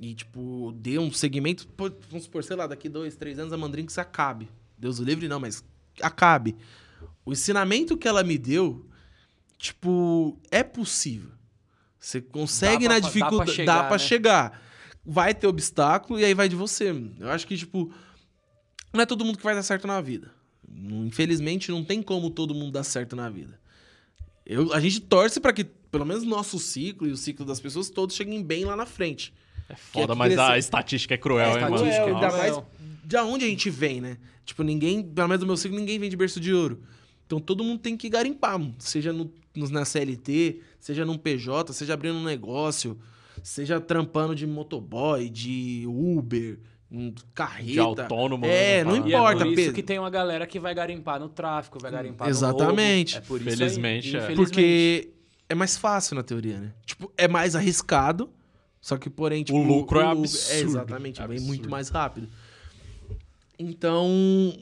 e, tipo, dê um segmento, vamos supor, sei lá, daqui dois, três anos a Mandrinks acabe. Deus o livre, não, mas acabe. O ensinamento que ela me deu, tipo, é possível. Você consegue Dá na dá pra dificuldade, chegar, dá pra né? chegar. Vai ter obstáculo e aí vai de você. Eu acho que, tipo, não é todo mundo que vai dar certo na vida. Infelizmente, não tem como todo mundo dar certo na vida. Eu, a gente torce pra que, pelo menos, nosso ciclo e o ciclo das pessoas todos cheguem bem lá na frente. É foda, que mas crescer- a estatística é cruel, É, hein, mano? é ainda mais de onde a gente vem, né? Tipo, ninguém, pelo menos do meu ciclo, ninguém vem de berço de ouro. Então todo mundo tem que garimpar, seja no, nos- na CLT, seja num PJ, seja abrindo um negócio, seja trampando de motoboy, de Uber, um carreta. De autônomo. É, né, não fala. E é importa, por isso Pedro. que tem uma galera que vai garimpar no tráfico, vai garimpar Exatamente. no roubo. É por isso aí, Felizmente, é. Porque é mais fácil na teoria, né? Tipo, é mais arriscado, só que porém, tipo... lucro é absurdo. exatamente, vem Absurdo. muito mais rápido. Então,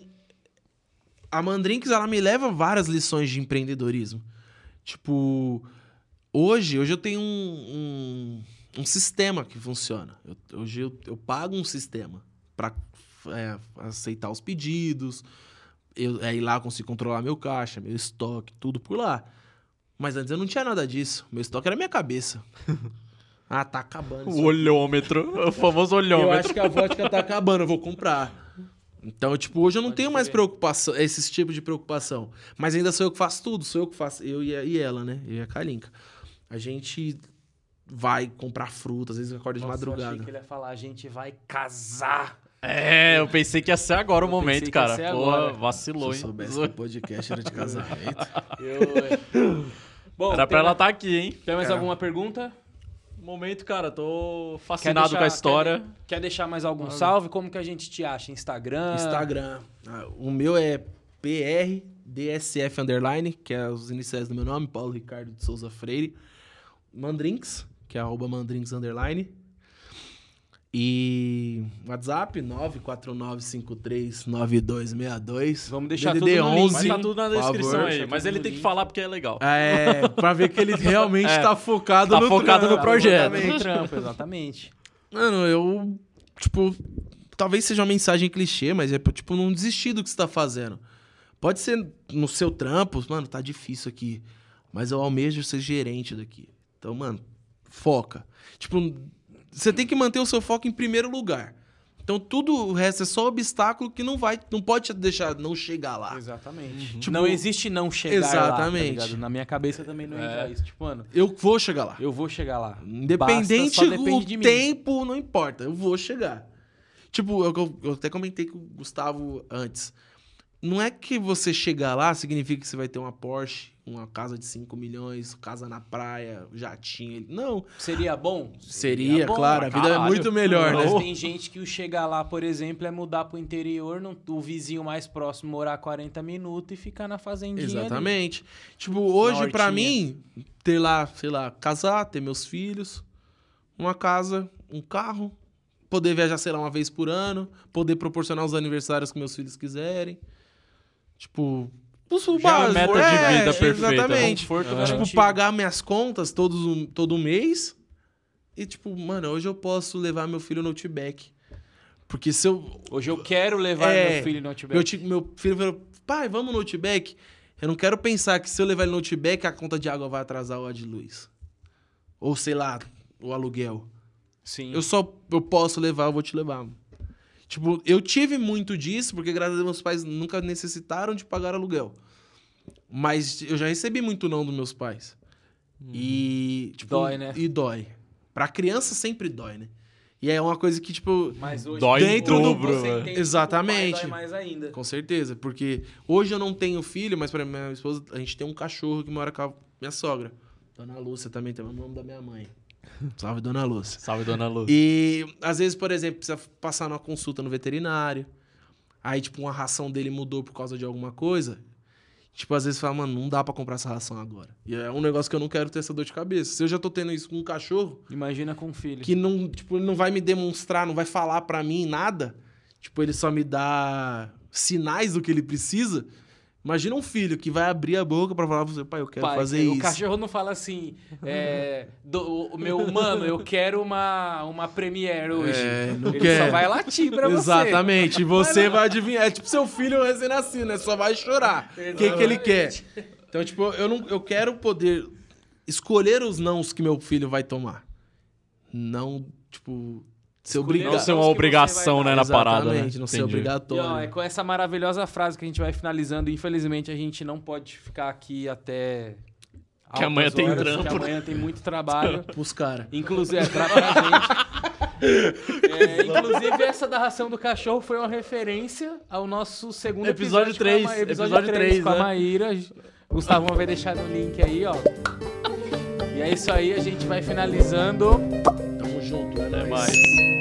a Mandrinks, ela me leva várias lições de empreendedorismo. Tipo, hoje, hoje eu tenho um, um, um sistema que funciona. Eu- hoje eu, eu pago um sistema para aceitar os pedidos. Eu, aí lá eu consigo controlar meu caixa, meu estoque, tudo por lá. Mas antes eu não tinha nada disso. Meu estoque era minha cabeça. (laughs) ah, tá acabando. O olhômetro, o famoso eu olhômetro. acho que a vodka tá acabando, eu vou comprar. Então, tipo, hoje eu não Pode tenho mais preocupação, esse tipo de preocupação. Mas ainda sou eu que faço tudo, sou eu que faço. Eu e, a- e ela, né? Eu e a Kalinka. A gente vai comprar fruta, às vezes acorda de Nossa, eu achei madrugada. que ele ia falar, a gente vai casar. É, eu pensei que ia ser agora o Eu momento, que ia cara. Pô, agora. vacilou, Se eu hein? soubesse que o podcast era de casamento. (laughs) Eu... (laughs) Bom, Era pra ela estar aqui, hein? Tem mais Cara. alguma pergunta? Momento, cara, tô fascinado deixar- com a história. Quer, quer deixar mais algum salve? Como que a gente te acha? Instagram? Instagram. Ah, O meu é PRDSF underline, que é os iniciais do meu nome, Paulo Ricardo de Souza Freire. Mandrinks, que é arroba mandrinks underline. E WhatsApp 949539262. Vamos deixar DDD tudo no link. 11, Mas tá tudo na descrição favor. aí. Mas ele no tem que link. falar porque é legal. É, pra ver que ele (laughs) realmente É. tá focado Tá no focado no trampo. projeto. Exatamente. Trampo, exatamente. Mano, eu. Tipo, talvez seja uma mensagem clichê, mas é tipo, não desistir do que você tá fazendo. Pode ser no seu trampo, mano, tá difícil aqui. Mas eu almejo ser gerente daqui. Então, mano, foca. Tipo, você tem que manter o seu foco em primeiro lugar. Então, tudo o resto é só obstáculo que não vai, não pode te deixar não chegar lá. Exatamente. Tipo, não existe não chegar lá, tá exatamente. ligado? Na minha cabeça também não entra É. isso. Tipo, mano, Eu vou chegar lá. eu vou chegar lá. Independente Basta, só depende o de mim. tempo, não importa. Eu vou chegar. Tipo, eu, eu- eu até comentei com o Gustavo antes. Não é que você chegar lá significa que você vai ter uma Porsche, uma casa de 5 milhões, casa na praia, jatinho. Não. Seria bom? Seria, bom, claro. A vida é caralho. muito melhor, Mas né? tem gente que o chegar lá, por exemplo, é mudar pro interior, não- o vizinho mais próximo morar 40 minutos e ficar na fazendinha. ali. Exatamente. Tipo, hoje, hortinha. mim, ter lá, sei lá, casar, ter meus filhos, uma casa, um carro, poder viajar, sei lá, uma vez por ano, poder proporcionar os aniversários que meus filhos quiserem. Tipo, o é a básico, meta de é, vida perfeita. Exatamente. Conforto Aham. Tipo, pagar minhas contas todos, todo mês. E, tipo, mano, hoje eu posso levar meu filho no Outback. Porque se eu, Hoje eu quero levar É, meu filho no Outback. meu, meu filho falou, pai, vamos no Outback? Eu não quero pensar que se eu levar ele no Outback, a conta de água vai atrasar o de luz. Ou, sei lá, o aluguel. Sim. Eu só eu posso levar, eu vou te levar. Tipo, eu tive muito disso, porque graças a Deus meus pais nunca necessitaram de pagar aluguel. Mas eu já recebi muito não dos meus pais. E, tipo, Dói, né? E dói. Pra criança sempre dói, né? E é uma coisa que, tipo, Mas hoje, Dói Dentro do- dobro, que Exatamente. dói mais ainda. Com certeza, porque hoje eu não tenho filho, mas para minha esposa, a gente tem um cachorro que mora com a minha sogra. Dona Lúcia também tem o nome da minha mãe. (laughs) Salve, Dona Lúcia. Salve, dona Lu. E às vezes, por exemplo, precisa passar numa consulta no veterinário. Aí, tipo, uma ração dele mudou por causa de alguma coisa. Tipo, às vezes fala, mano, não dá pra comprar essa ração agora. E é um negócio que eu não quero ter essa dor de cabeça. Se eu já tô tendo isso com um cachorro, Imagina com um filho. que não, tipo, ele não vai me demonstrar, não vai falar pra mim nada. Tipo, ele só me dá sinais do que ele precisa. Imagina um filho que vai abrir a boca pra falar pro seu pai, eu quero Pai, fazer o isso. cachorro não fala assim, é, do- o meu mano, eu quero uma, uma Premiere hoje. É, não Ele quer. só vai latir pra você. Exatamente. Você vai adivinhar. É tipo seu filho recém-nascido, né? Só vai chorar. O que, que ele quer? Então, tipo, eu, não, eu quero poder escolher os nãos que meu filho vai tomar. Não, tipo, ser obrigado. Não ser uma obrigação, né, na parada, né? Exatamente, não ser Entendi. E, obrigatório. ó, é com essa maravilhosa frase que a gente vai finalizando. Infelizmente, a gente não pode ficar aqui até. Que amanhã tem horas, trampo, Que amanhã tem muito trabalho. (laughs) Pros caras. Inclusive, é pra, pra gente. (laughs) É, inclusive, essa da ração do cachorro foi uma referência ao nosso segundo Episódio episódio. três, com a Ma- episódio três três, com a né? Maíra. Gustavo vai deixar no link aí, ó. E é isso aí, a gente vai finalizando. Tamo junto, é Até nóis. mais.